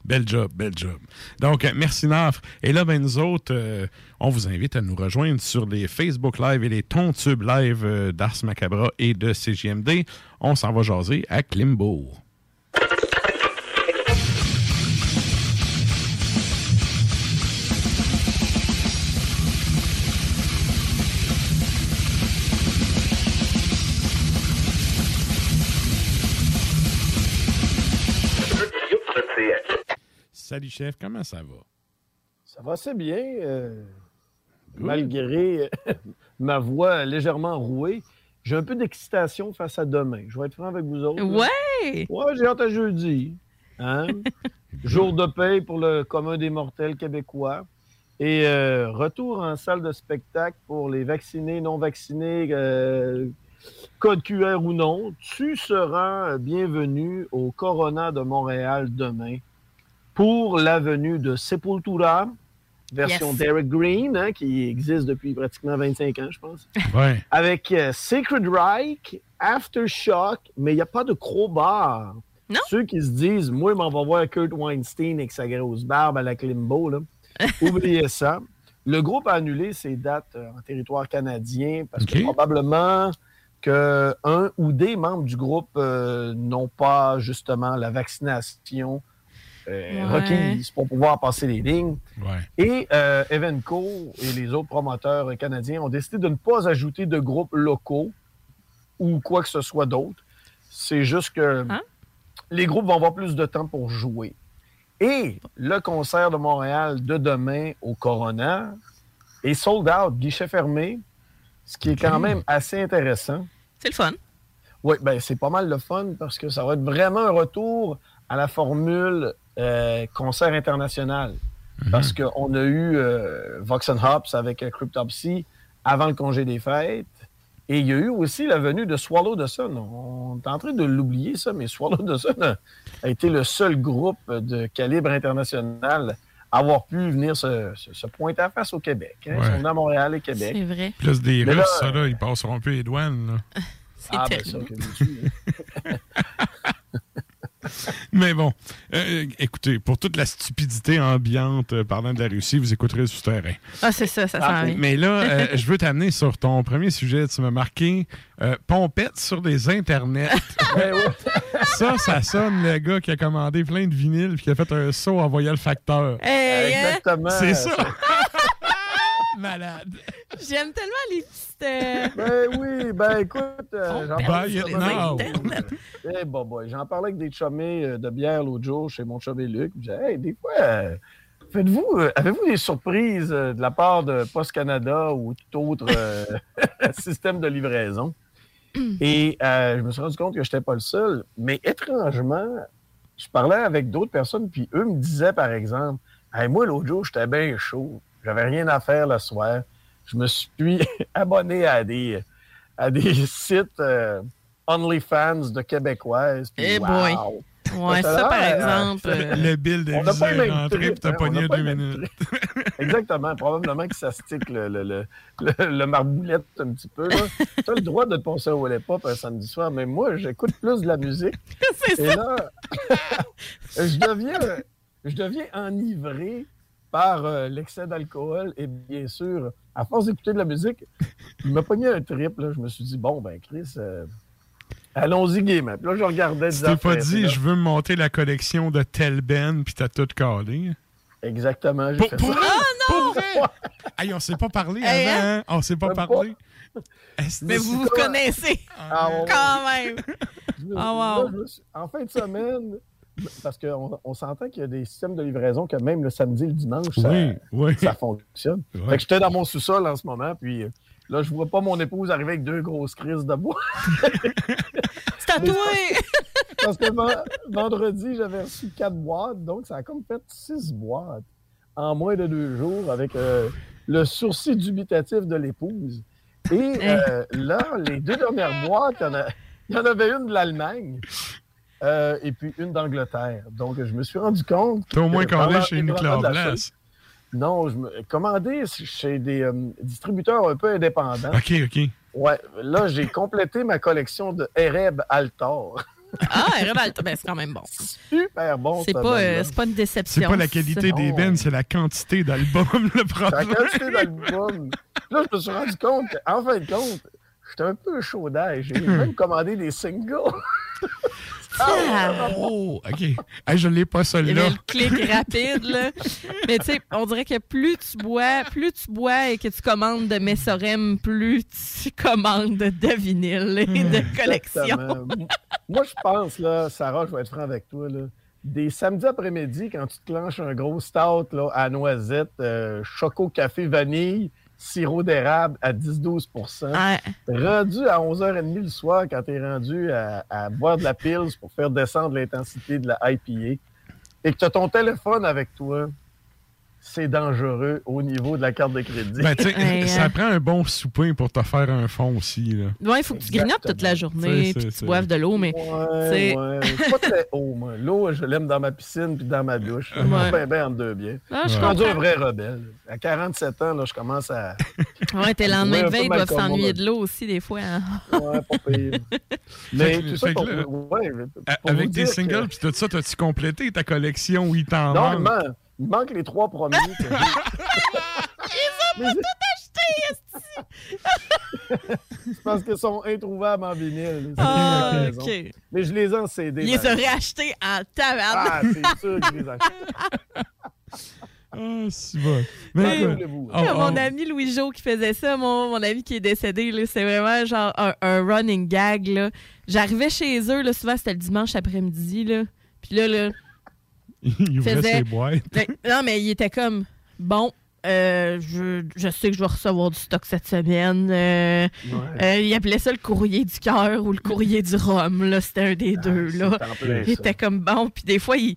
Bel job, bel job. Donc, euh, merci Nafre. Et là, ben, nous autres, euh, on vous invite à nous rejoindre sur les Facebook Live et les Tontubes Live euh, d'Ars Macabra et de CGMD. On s'en va jaser à Klimbo. Salut chef, comment ça va? Ça va assez bien. euh, malgré [laughs] ma voix légèrement rouée. J'ai un peu d'excitation face à demain. Je vais être franc avec vous autres. là. Ouais! Ouais, j'ai hâte à jeudi. Hein? [laughs] Jour de paix pour le commun des mortels québécois. Et euh, retour en salle de spectacle pour les vaccinés, non vaccinés, euh, code QR ou non. Tu seras bienvenu au Corona de Montréal demain pour la venue de Sepultura, version Yes. Derek Green, hein, qui existe depuis pratiquement 25 ans, je pense Ouais. avec euh, Sacred Reich, Aftershock, mais il n'y a pas de crowbar. Ceux qui se disent, moi, on va voir Kurt Weinstein avec sa grosse barbe à la Klimbo, là. [laughs] oubliez ça. Le groupe a annulé ses dates euh, en territoire canadien parce que probablement que un ou des membres du groupe euh, n'ont pas justement la vaccination euh, Ouais. pour pouvoir passer les lignes. Ouais. Et euh, Evenco et les autres promoteurs canadiens ont décidé de ne pas ajouter de groupes locaux ou quoi que ce soit d'autre. C'est juste que les groupes vont avoir plus de temps pour jouer. Et le concert de Montréal de demain au Corona est sold out, guichet fermé, ce qui est quand même assez intéressant. C'est le fun. Oui, ben c'est pas mal le fun parce que ça va être vraiment un retour à la formule euh, concert international. Parce qu'on a eu euh, Vox and Hops avec euh, Cryptopsy avant le congé des fêtes. Et il y a eu aussi la venue de Swallow the Sun. On est en train de l'oublier, ça, mais Swallow the Sun a, a été le seul groupe de calibre international à avoir pu venir se, se- se pointer à face au Québec. hein. Ils Ouais. sont venus à Montréal et Québec. C'est vrai. Plus des Mais Russes, là, ça, là, ils passeront plus les douanes. là. [laughs] Ah, ben, ça, que veux-tu, [laughs] hein. [laughs] Mais bon, euh, écoutez, pour toute la stupidité ambiante euh, parlant de la Russie, vous écouterez le souterrain. Ah, c'est ça, ça vient. Mais là, [laughs] euh, je veux t'amener sur ton premier sujet. Tu m'as marqué euh, Pompette sur des internets. [laughs] ça, ça sonne le gars qui a commandé plein de vinyles et qui a fait un saut en voyant le facteur. Hey, hein? Exactement. C'est ça. Malade. J'aime tellement les petites. euh, [laughs] Ben oui, ben écoute, euh, j'en Buy parlais. Eh, bon, boy, j'en parlais avec des chummés euh, de bière l'autre jour chez mon chum et Luc. Je disais, hey, des fois, euh, faites-vous, euh, avez-vous des surprises euh, de la part de Post Canada ou tout autre euh, [laughs] système de livraison? Et euh, je me suis rendu compte que je n'étais pas le seul. Mais étrangement, je parlais avec d'autres personnes, puis eux me disaient, par exemple, Hey, moi, l'autre jour, j'étais bien chaud. J'avais rien à faire le soir. Je me suis [laughs] abonné à des, à des sites euh, OnlyFans de Québécoises. puis Eh wow! boy. Ouais, ça, par exemple, [laughs] euh, Le bill de on n'a visa pas le est même rentré puis t'as hein, pogné deux minutes. [laughs] Exactement. Probablement que ça stick le, le, le, le- le marboulette un petit peu. Tu as le droit de te passer au Walley Pop un samedi soir, mais moi, j'écoute plus de la musique. Et là, je deviens, je deviens enivré par euh, l'excès d'alcool et bien sûr, à force d'écouter de la musique, il m'a pogné un trip. Là. Je me suis dit, bon, ben Chris, euh, allons-y gaiement. Puis là, je regardais Tu des t'es pas dit, là. je veux me monter la collection de tel Ben puis t'as tout calé. Exactement, Pour- fait pour ça. vrai? Pour vrai? Hey, on s'est pas parlé Hey, avant, hein? hein? On s'est pas Même parlé. Mais vous vous connaissez. Ah. Quand même. Je Ah, wow. là, je en fin de semaine, parce qu'on on s'entend qu'il y a des systèmes de livraison que même le samedi et le dimanche, ça, Oui, oui. ça fonctionne. Ouais. Fait que j'étais dans mon sous-sol en ce moment, puis euh, là, je vois pas mon épouse arriver avec deux grosses crises de bois. [laughs] C'est à toi! Parce que ven- vendredi, j'avais reçu quatre boîtes, donc ça a comme fait six boîtes en moins de deux jours avec euh, le sourcil dubitatif de l'épouse. Et euh, là, les deux dernières boîtes, y il y en avait une de l'Allemagne euh, et puis une d'Angleterre. Donc, je me suis rendu compte. T'as au moins commandé chez la Blast. Chine- Non, je me commandé chez des euh, distributeurs un peu indépendants. OK, OK. Ouais, là, j'ai complété ma collection de Ereb Altar. Ah, Rebalta, ben, c'est quand même bon. Super bon. C'est ce pas, euh, c'est pas une déception. C'est pas la qualité des bennes, c'est la quantité d'albums, le La problème. quantité d'albums. Là, je me suis rendu compte qu'en fin de compte, j'étais un peu chaud. J'ai [laughs] même commandé des singles. Ah. Oh, OK. Hey, je l'ai pas Il y celui-là. le clic [laughs] rapide, là. Mais tu sais, on dirait que plus tu bois, plus tu bois et que tu commandes de Messorem, plus tu commandes de vinyle et de collection. Exactement. Moi, je pense, là, Sarah, je vais être franc avec toi, là, des samedis après-midi, quand tu te clenches un gros stout là, à noisette, euh, choco, café, vanille, sirop d'érable à 10-12% Rendu à 11h30 le soir, quand tu es rendu à, à boire de la Pils pour faire descendre l'intensité de la IPA, et que tu as ton téléphone avec toi, c'est dangereux au niveau de la carte de crédit. Ben, tu sais, ça prend un bon souper pour te faire un fond aussi. Là. Ouais, il faut que tu grignotes toute la journée, puis c'est- tu boives de l'eau, mais. Ouais, c'est- ouais. Pas [laughs] très haut, moi. L'eau, je l'aime dans ma piscine puis dans ma douche. Je Ouais. suis bien, bien entre deux biens. Ah, je je suis rendu un vrai rebelle. À 47 ans, là, je commence à. [laughs] Ouais, tes [laughs] lendemains de veille mal doivent s'ennuyer ben. de l'eau aussi, des fois. hein. Ouais, pas pire. Mais que- tout ça pour. que là, ouais, pour Avec dire singles que- puis tout ça, t'as-tu complété ta collection où il t'en manque? Il manque les trois premiers. [laughs] Ils ont pas tout acheté, C'est [laughs] parce qu'ils sont introuvables en vinyle. Ah, ok. Mais je les ai en CD. Ils les exemple. réachetés en taverne. Ah, c'est sûr que je les [laughs] Ah, c'est bon. Mais mon ami Louis-Jo qui faisait ça, mon, mon ami qui est décédé, c'est vraiment genre un, un running gag. là. J'arrivais chez eux, là, souvent c'était le dimanche après-midi. Là. Puis là, là [laughs] il ouvrait faisait- ses boîtes. Ben, non, mais il était comme bon. euh, je, je sais que je vais recevoir du stock cette semaine. Euh, euh, il appelait ça le courrier du cœur ou le courrier du rhum. là. C'était un des deux. Là. Il ça. était comme bon. Puis des fois, il,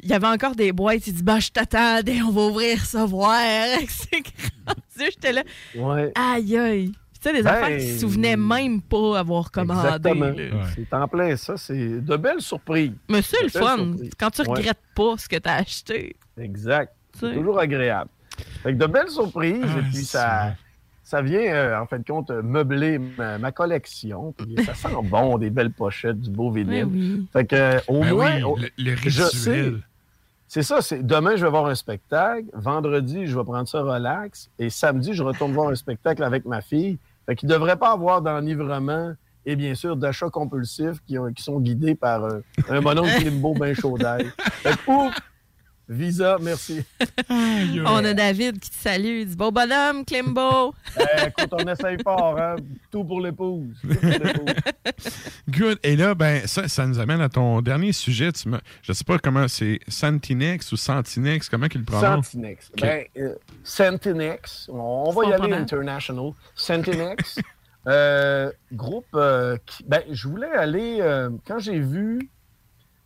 il y avait encore des boîtes. Il dit bah, Je t'attendais, on va ouvrir. [laughs] C'est grand. J'étais là. Ouais. Aïe, aïe. Tu sais, des Ben, affaires qu'ils se souvenaient même pas avoir commandé. Exactement. C'est en plein ça. C'est de belles surprises. Mais c'est le fun. surprises. Quand tu Ouais. regrettes pas ce que tu as acheté. Exact. C'est toujours agréable. Fait que de belles surprises, Ah, et puis ça, ça vient, euh, en fin de compte, meubler ma, ma collection. Puis ça sent [laughs] bon, des belles pochettes, du beau vinyle. Oui. Fait que, euh, au Ben moins, oui, au- le- le je sais. rituel. C'est ça, c'est demain, je vais voir un spectacle. Vendredi, je vais prendre ça relax. Et samedi, je retourne voir un spectacle avec ma fille. Fait qu'il ne devrait pas avoir d'enivrement et bien sûr d'achats compulsifs qui, qui sont guidés par euh, un mononcle Klimbo bien chaud d'ail. Visa, merci. [laughs] On a David qui te salue. Il dit Beau bonhomme, Klimbo. [laughs] Eh, écoute, on essaye fort, hein? Tout pour l'épouse. Tout pour l'épouse. [laughs] Good. Et là, ben, ça, ça nous amène à ton dernier sujet. Tu me, je sais pas comment c'est Santinex ou Santinex, comment qu'il le prononce? Sentinex. Ok. Ben, euh, Sentinex. On va y aller international. Sentinex. euh, groupe. euh, qui- ben, je voulais aller. euh, quand j'ai vu.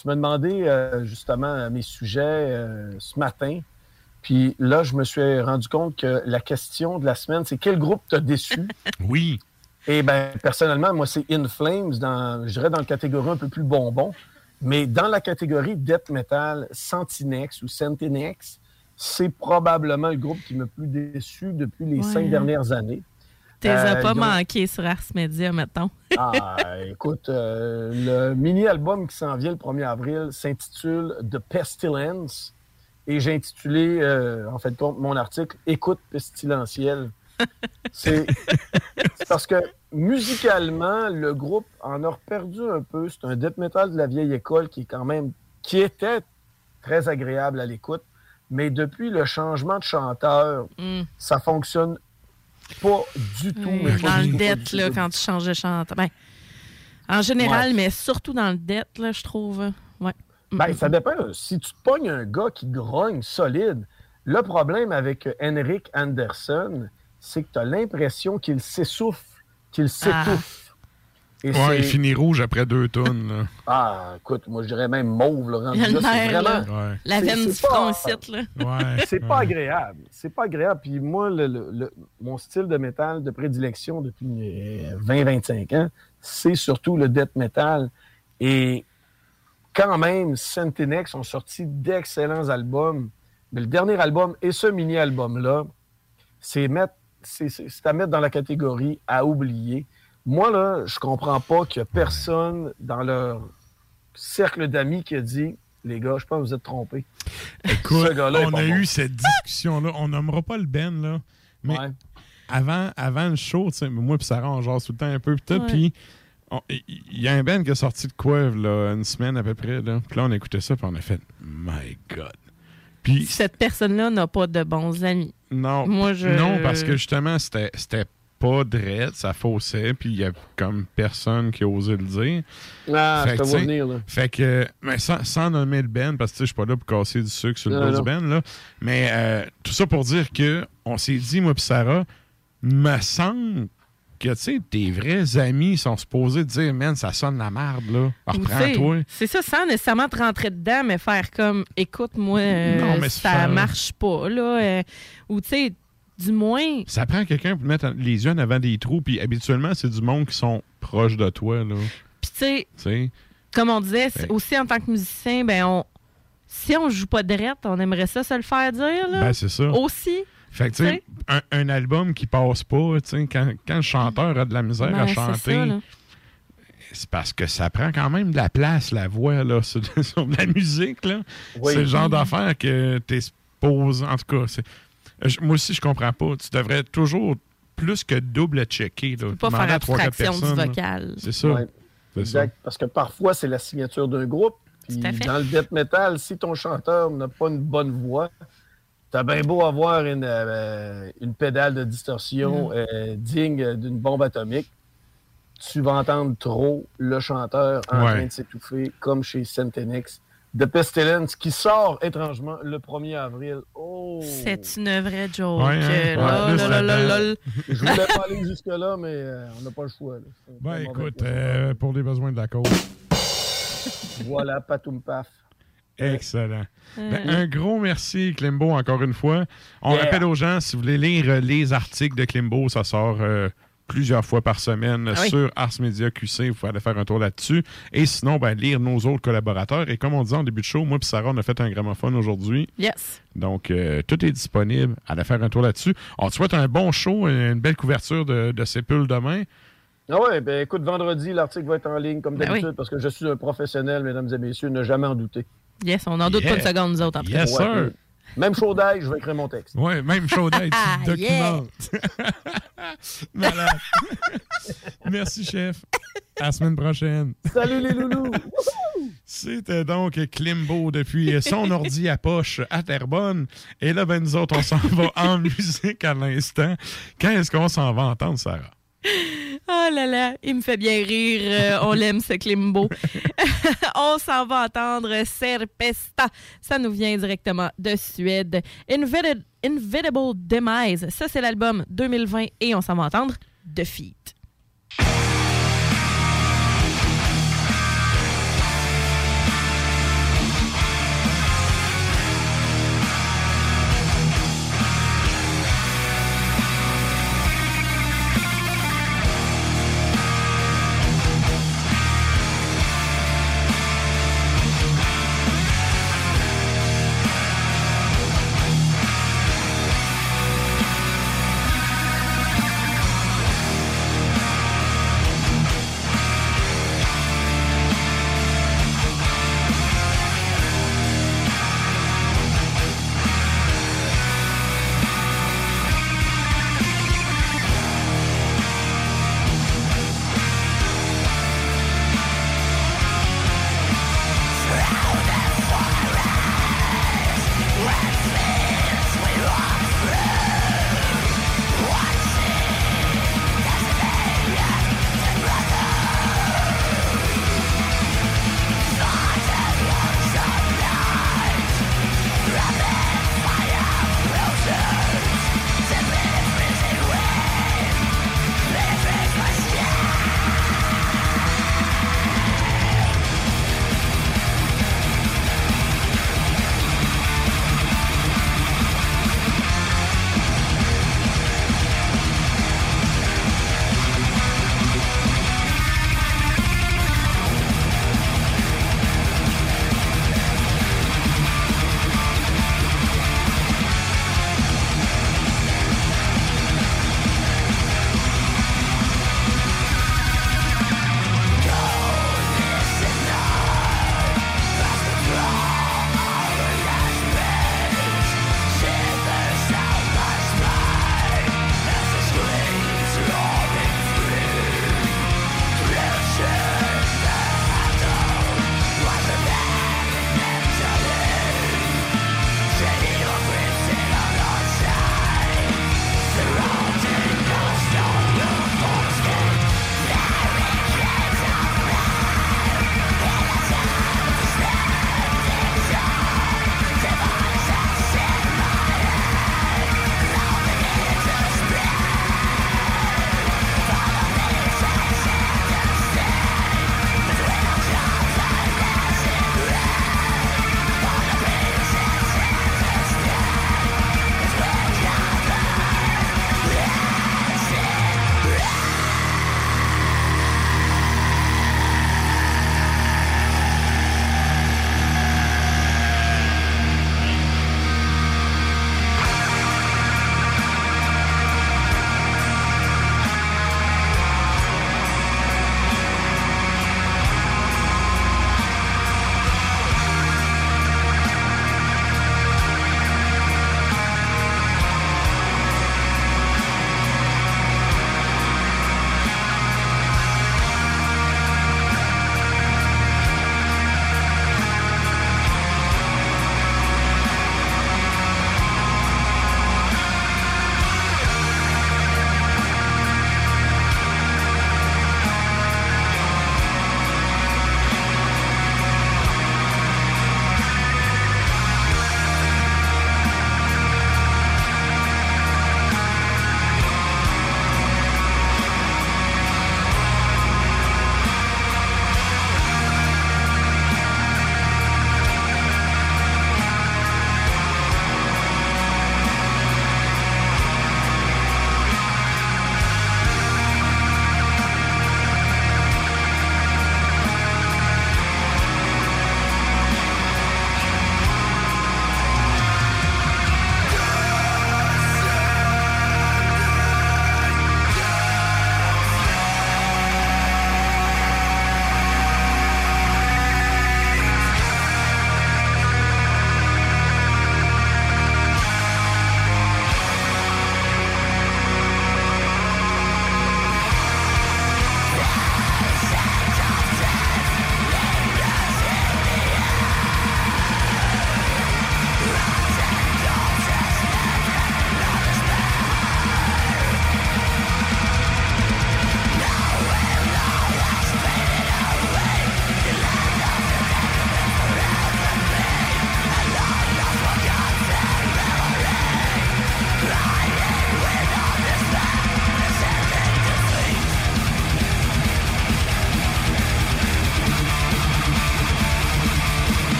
Tu m'as demandé euh, justement mes sujets euh, ce matin. Puis là, je me suis rendu compte que la question de la semaine, c'est quel groupe t'a déçu? [laughs] Oui. Et ben personnellement, moi, c'est In Flames, dans, je dirais dans la catégorie un peu plus bonbon. Mais dans la catégorie Death Metal, Sentinex ou Sentinex, c'est probablement le groupe qui m'a plus déçu depuis les Ouais. cinq dernières années. T'es as Euh, pas manqué sur Ars Media, mettons. [laughs] Ah, écoute, euh, le mini-album qui s'en vient le 1er avril s'intitule The Pestilence. Et j'ai intitulé, euh, en fait, mon article Écoute pestilentielle. C'est [laughs] c'est parce que musicalement, le groupe en a perdu un peu. C'est un death metal de la vieille école qui est quand même, qui était très agréable à l'écoute. Mais depuis le changement de chanteur, Mm. ça fonctionne pas du tout. mais pas Dans le dette, là, quand tu changes de chanteur. Ben, en général, Ouais. mais surtout dans le dette, là, je trouve. Ouais. Ben, ça dépend. Si tu te pognes un gars qui grogne solide, le problème avec euh, Henrik Anderson, c'est que tu as l'impression qu'il s'essouffle, qu'il s'étouffe. Et Ouais, il finit rouge après deux tonnes. là. [laughs] Ah, écoute, moi je dirais même mauve, le rendu Il y a le là, c'est vraiment. Ouais. La veine c'est du front pas- ici, là. Ouais, [laughs] C'est pas agréable. C'est pas agréable. Puis moi, le, le- le- mon style de métal de prédilection depuis euh, 20-25 ans, c'est surtout le death metal. Et quand même, Sentinex ont sorti d'excellents albums. Mais le dernier album et ce mini-album-là, c'est mettre, c'est, c'est- c'est à mettre dans la catégorie à oublier. Moi, là, je comprends pas qu'il y a personne dans leur cercle d'amis qui a dit Les gars, je pense que vous êtes trompés. Écoute, est on a bon. eu cette discussion-là. On nommera pas le Ben, là. Mais Ouais. avant, avant le show, tu sais, moi et Sarah, on jase tout le temps un peu. Puis il y a un Ben qui a sorti de quoi, là, une semaine à peu près. Là. Puis là, on écoutait ça, puis on a fait « My God ». Puis Cette personne-là n'a pas de bons amis. non, Moi, je- non parce que justement, c'était c'était pas drette, ça faussait, puis il y a comme personne qui a osé le dire. Ah, Fait je te vois venir, là. Fait que, mais sans, sans nommer le Ben, parce que je suis pas là pour casser du sucre sur le dos du Ben, là. Mais euh, tout ça pour dire que on s'est dit, moi et Sarah, me semble que, tu sais, tes vrais amis sont supposés dire, man, ça sonne la merde, là. Reprends-toi. C'est ça, sans nécessairement te rentrer dedans, mais faire comme, écoute, moi, euh, Non, mais c'est ça marche pas, là. euh, ou, tu sais, du moins, Ça prend quelqu'un pour mettre les yeux en avant des trous, puis habituellement, c'est du monde qui sont proches de toi, là. puis tu sais, Tu comme on disait, Ben. aussi en tant que musicien, ben, on, si on joue pas de rette, on aimerait ça se le faire dire, là. Ben, c'est ça. Aussi. Fait que, tu sais, un, un album qui passe pas, tu sais, quand, quand le chanteur a de la misère Ben, à c'est chanter, c'est parce que ça prend quand même de la place, la voix, là, [laughs] sur, sur de la musique, là. Oui. C'est le genre d'affaire que t'es supposé... En tout cas, moi aussi, je comprends pas. Tu devrais toujours plus que double checker, là. pas faire abstraction du vocal. C'est ça. Ouais. Exact. Parce que parfois, c'est la signature d'un groupe. Puis Tout à fait. dans le death metal, si ton chanteur n'a pas une bonne voix, t'as bien beau avoir une, euh, une pédale de distorsion Mm. euh, digne d'une bombe atomique, tu vas entendre trop le chanteur en Ouais. train de s'étouffer, comme chez Sentenix. The Pestilence, qui sort étrangement le 1er avril. Oh! C'est une vraie joke. Ouais, hein? euh, Ouais. Je voulais pas aller jusque-là, mais euh, on n'a pas le choix. Ben, écoute, euh, pour les besoins de la cause. [laughs] Voilà, patoum paf. Excellent. Euh. Ben, un gros merci, Klimbo, encore une fois. On Yeah. rappelle aux gens, si vous voulez lire les articles de Klimbo, ça sort euh, plusieurs fois par semaine Ah oui. sur Ars Media QC. Vous pouvez aller faire un tour là-dessus. Et sinon, ben, lire nos autres collaborateurs. Et comme on disait en début de show, moi et Sarah, on a fait un gramophone aujourd'hui. Yes. Donc, euh, tout est disponible. Allez faire un tour là-dessus. On te souhaite un bon show, une belle couverture de, de Sépule demain. Ah ouais, ben écoute, vendredi, l'article va être en ligne comme Ben d'habitude oui. parce que je suis un professionnel, mesdames et messieurs, ne jamais en douter. Yes, on n'en doute Yeah. pas une seconde, nous autres, après. Yes, Ouais, sir. Même chaud d'ail, je vais écrire mon texte. Oui, même chaud d'être. Ah, tu documentes. [laughs] Malade. Merci, chef. À la semaine prochaine. Salut les loulous! C'était donc Klimbo depuis son ordi à poche à Terrebonne. Et là, ben, nous autres, on s'en va en [laughs] musique à l'instant. Quand est-ce qu'on s'en va entendre, Sarah? Oh là là, il me fait bien rire. euh, on l'aime, ce Klimbo. [laughs] on s'en va entendre Serpesta. Ça nous vient directement de Suède. Invisible Demise. Ça, c'est l'album 2020 et on s'en va entendre. Defeat.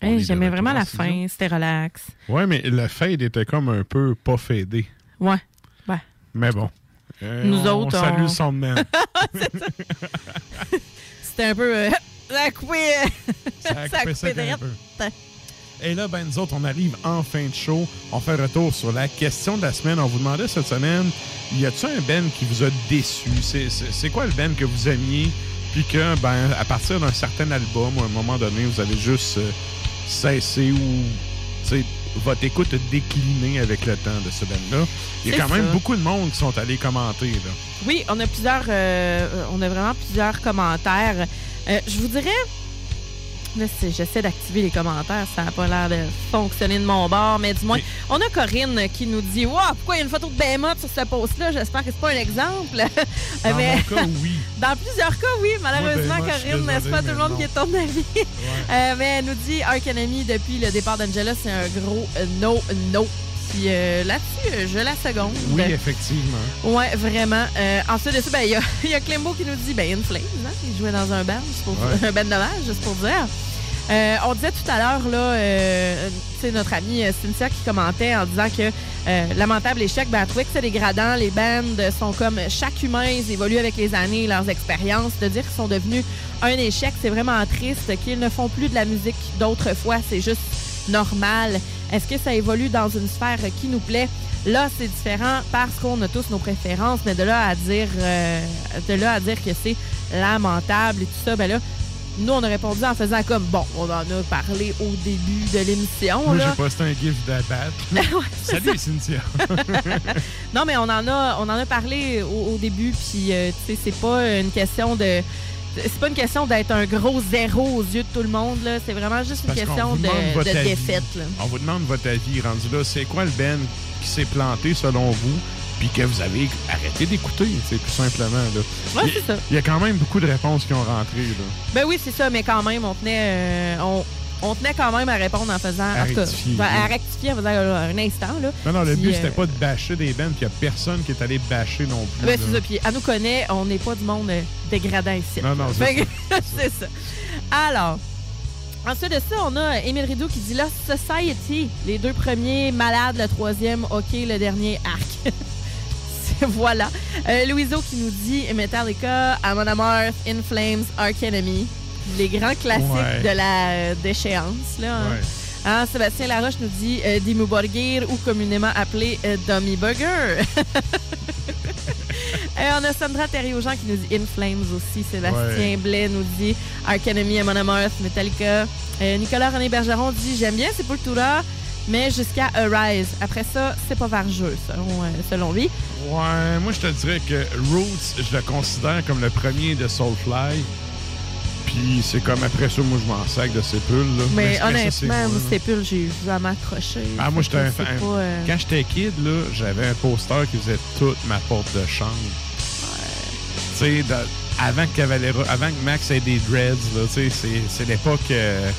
Hey, J'aimais vraiment en la fin, c'était relax. Ouais, mais le fade était comme un peu pas fadé. Ouais. Ouais. Mais bon. Euh, Nous on autres, salue on- le soundman. [laughs] [laughs] C'était un peu. euh, [laughs] ça a coupé. euh, Ça a coupé un peu. Et là, ben, nous autres, on arrive en fin de show. On fait retour sur la question de la semaine. On vous demandait cette semaine, y a-t-il un Ben qui vous a déçu? C'est quoi le Ben que vous aimiez? Puis que, ben, à partir d'un certain album, à un moment donné, vous avez juste euh, cessé ou, votre écoute a décliné avec le temps de ce Ben-là. Il y a quand même beaucoup de monde qui sont allés commenter, là. Oui, on a plusieurs. euh, on a vraiment plusieurs commentaires. Euh, je vous dirais. Là, j'essaie d'activer les commentaires, ça n'a pas l'air de fonctionner de mon bord, mais du moins, on a Corinne qui nous dit Wow, pourquoi il y a une photo de Behemoth sur ce post-là? J'espère que c'est pas un exemple. [laughs] Dans Mais- cas, oui. [laughs] Dans plusieurs cas, oui. Malheureusement, Moi, Behemoth, je suis Corinne, c'est pas tout le monde non. qui est ton avis. Euh, mais elle nous dit Ark Enemy depuis le départ d'Angela, c'est un gros euh, no, no. Puis euh, là-dessus, euh, je la seconde. Oui, effectivement. Ouais, vraiment. Euh, ensuite de ça, ben, il y a, [laughs] il y a Clembo qui nous dit ben, In Flames, hein? Il jouait dans un band, pour Ouais. [laughs] un band dommage, juste pour dire. On disait tout à l'heure, là, sais, notre amie Cynthia qui commentait en disant que lamentable échec, ben, elle trouvait que c'est dégradant. Les bands sont comme chaque humain, ils évoluent avec les années, leurs expériences. De dire qu'ils sont devenus un échec, c'est vraiment triste. Qu'ils ne font plus de la musique d'autrefois, c'est juste normal. Est-ce que ça évolue dans une sphère qui nous plaît? Là, c'est différent parce qu'on a tous nos préférences, mais de là à dire, euh, de là à dire que c'est lamentable et tout ça, ben là, nous, on a répondu en faisant comme, bon, on en a parlé au début de l'émission. Moi, j'ai posté un gif d'abat. [laughs] Ouais, c'est Salut. Cynthia. [laughs] Non, mais on en a, on en a parlé au, au début, puis euh, tu sais, c'est pas une question de. C'est pas une question d'être un gros zéro aux yeux de tout le monde, là. C'est vraiment juste une Parce question de, défaite, là. On vous demande votre avis rendu là. C'est quoi le Ben qui s'est planté selon vous? Puis que vous avez arrêté d'écouter, c'est tout simplement. Là. Ouais, c'est ça. Il y a quand même beaucoup de réponses qui ont rentré. Là. Ben oui, c'est ça, mais quand même, on tenait, euh, on, on tenait quand même à répondre en faisant. À en tout cas, rectifier, ben, à oui. rectifier en faisant euh, un instant, là. Non, non, le Puis, but, euh, c'était pas de bâcher des bands, puis il y a personne qui est allé bâcher non plus. Ben, c'est ça. Puis, à nous connaît, on n'est pas du monde euh, dégradant ici. Non, non, c'est que- [laughs] c'est ça. Alors, ensuite de ça, on a Émile Rideau qui dit Lost Society. Les deux premiers malades, le troisième, OK, le dernier arc. [laughs] Voilà. Euh, Louiseau qui nous dit Metallica, Amon Amarth, In Flames, Ark Enemy. Les grands classiques Ouais. de la euh, déchéance. Là, hein. Ouais. Hein, Sébastien Laroche nous dit euh, Dimmu Borgir ou communément appelé euh, Dummy Burger. [laughs] Et on a Sandra Thériault-Jean qui nous dit In Flames aussi. Sébastien Ouais. Blais nous dit Ark Enemy, Amon Amarth, Metallica. Euh, Nicolas René Bergeron dit J'aime bien Sepultura, mais jusqu'à Arise. Après ça, c'est pas vargeux, selon, euh, selon lui. Ouais, moi, je te dirais que Roots, je le considère comme le premier de Soulfly. Puis c'est comme après ça, moi, je m'en sac de Sépul. Là. Mais honnêtement, moi, là. Sépul, j'ai jamais accroché. Ah, moi, j'étais un fan. euh, Quand j'étais kid, là, j'avais un poster qui faisait toute ma porte de chambre. Tu sais, avant que Cavalera, avant que Max ait des dreads, là, tu sais, c'est- l'époque. Euh,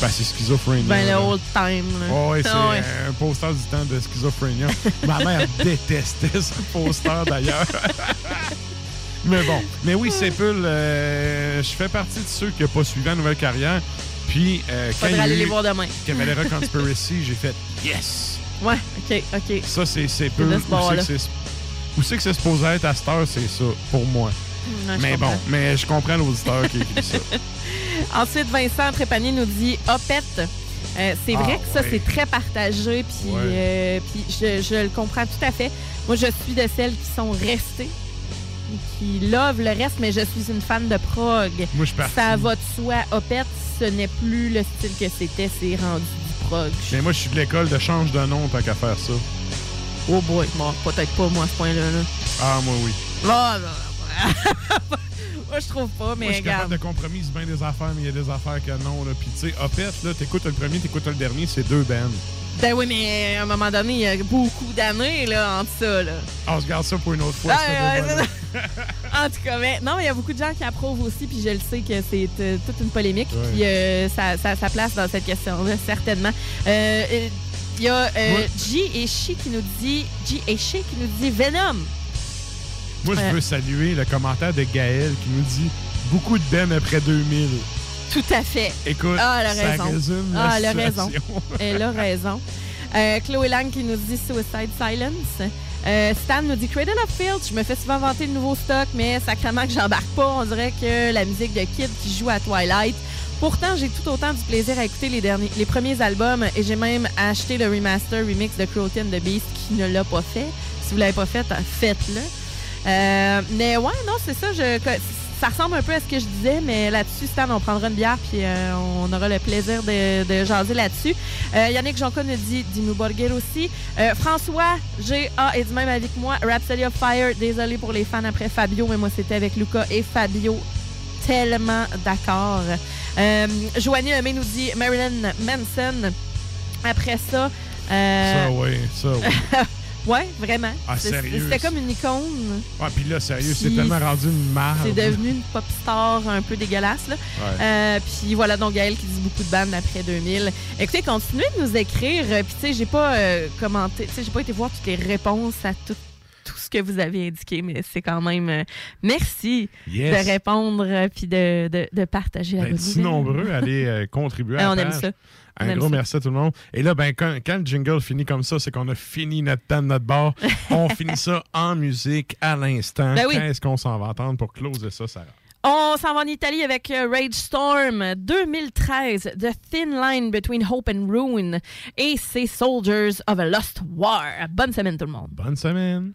ben, c'est schizophrénie. Ben, le old time. là. Ouais, ouais, c'est ouais. un poster du temps de schizophrénie. Ma mère détestait ce poster d'ailleurs. [laughs] mais bon, mais oui, Sépul, euh, je fais partie de ceux qui n'ont pas suivi la nouvelle carrière. Puis, euh, quand il y a aller eu les voir demain. [laughs] Cavalera Conspiracy, j'ai fait [laughs] yes. Ouais, ok, ok. Ça, c'est C'est Sépul. Où ce c'est que c'est supposé être à cette heure, c'est ça, pour moi. Je mais bon, mais je comprends l'auditeur qui écrit ça. [laughs] Ensuite, Vincent Trépanier nous dit Opette. Euh, c'est Ah, vrai que ça, ouais. c'est très partagé, puis Ouais. euh, puis je, je le comprends tout à fait. Moi, je suis de celles qui sont restées, qui love le reste, mais je suis une fan de prog. Moi, je suis parti. Ça va de soi. Opette, ce n'est plus le style que c'était, c'est rendu du prog. mais moi, je suis de l'école de change de nom tant qu'à faire ça. Oh boy, bon, peut-être pas moi à ce point-là. là. Ah, moi, oui. Ah, [laughs] moi, je trouve pas, Moi, mais je suis capable de compromise bien des affaires, mais il y a des affaires que non. Là. Puis, tu sais, Opette, là, t'écoutes le premier, t'écoutes le dernier, c'est deux bands. Ben oui, mais à un moment donné, il y a beaucoup d'années là, entre ça. Là. Ah, On se garde ça pour une autre fois. Ouais. [laughs] En tout cas, mais non, il y a beaucoup de gens qui approuvent aussi, puis je le sais que c'est euh, toute une polémique, puis euh, ça, ça, ça place dans cette question-là, certainement. Euh, Il y a euh. G et Chi qui nous dit G et Chi qui nous dit Venom. Moi, je veux saluer le commentaire de Gaël qui nous dit beaucoup de bands après 2000. Tout à fait. Écoute, ah, elle a ça raison. résume la ah, elle a raison. [laughs] Elle a raison. Euh, Chloé Lang qui nous dit Suicide Silence. Euh, Stan nous dit Cradle of Filth. Je me fais souvent vanter le nouveau stock, mais sacrément que j'embarque pas. On dirait que la musique de Kid qui joue à Twilight. Pourtant, j'ai tout autant du plaisir à écouter les, derniers, les premiers albums et j'ai même acheté le remaster remix de Cruelty and the Beast qui ne l'a pas fait. Si vous l'avez pas fait, faites-le. Euh, mais ouais, non, c'est ça. Je, ça ressemble un peu à ce que je disais, mais là-dessus, Stan, on prendra une bière puis euh, on aura le plaisir de, de jaser là-dessus. Euh, Yannick Jonca nous dit Dimmu Borgir aussi. Euh, François G.A. est du même avec moi. Rhapsody of Fire, désolé pour les fans après Fabio, mais moi, c'était avec Luca et Fabio. Tellement d'accord. Joanie Lemay nous dit Marilyn Manson. Après ça. Ça, oui, ça, oui. [laughs] ouais, vraiment. Ah, sérieux? C'était comme une icône. Ouais, puis là, sérieux, c'est tellement rendu une marde. C'est devenu une pop star un peu dégueulasse. Là. Ouais. Euh, puis voilà, donc Gaël qui dit beaucoup de bandes après 2000. Écoutez, continuez de nous écrire. Euh, Puis tu sais, j'ai pas euh, commenté, tu sais, j'ai pas été voir toutes les réponses à tout, tout ce que vous avez indiqué, mais c'est quand même euh, merci Yes. de répondre euh, puis de, de, de partager la Ben, bonne si nouvelle. nombreux à aller euh, contribuer à Ah, la on aime ça. Un gros ça. merci à tout le monde. Et là, ben, quand, quand le jingle finit comme ça, c'est qu'on a fini notre temps de notre bar. [laughs] on finit ça en musique à l'instant. Ben oui. Qu'est-ce qu'on s'en va entendre pour closer ça, Sarah? On s'en va en Italie avec euh, Rage Storm 2013, The Thin Line Between Hope and Ruin et c'est Soldiers of a Lost War. Bonne semaine tout le monde. Bonne semaine.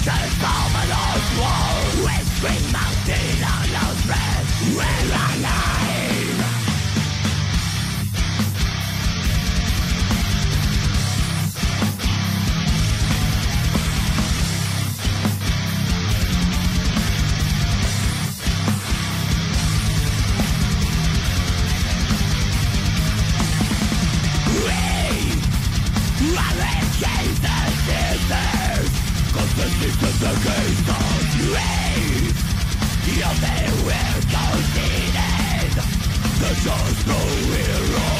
Until it's all my walls Whispering the gates of dreams You'll be just no hero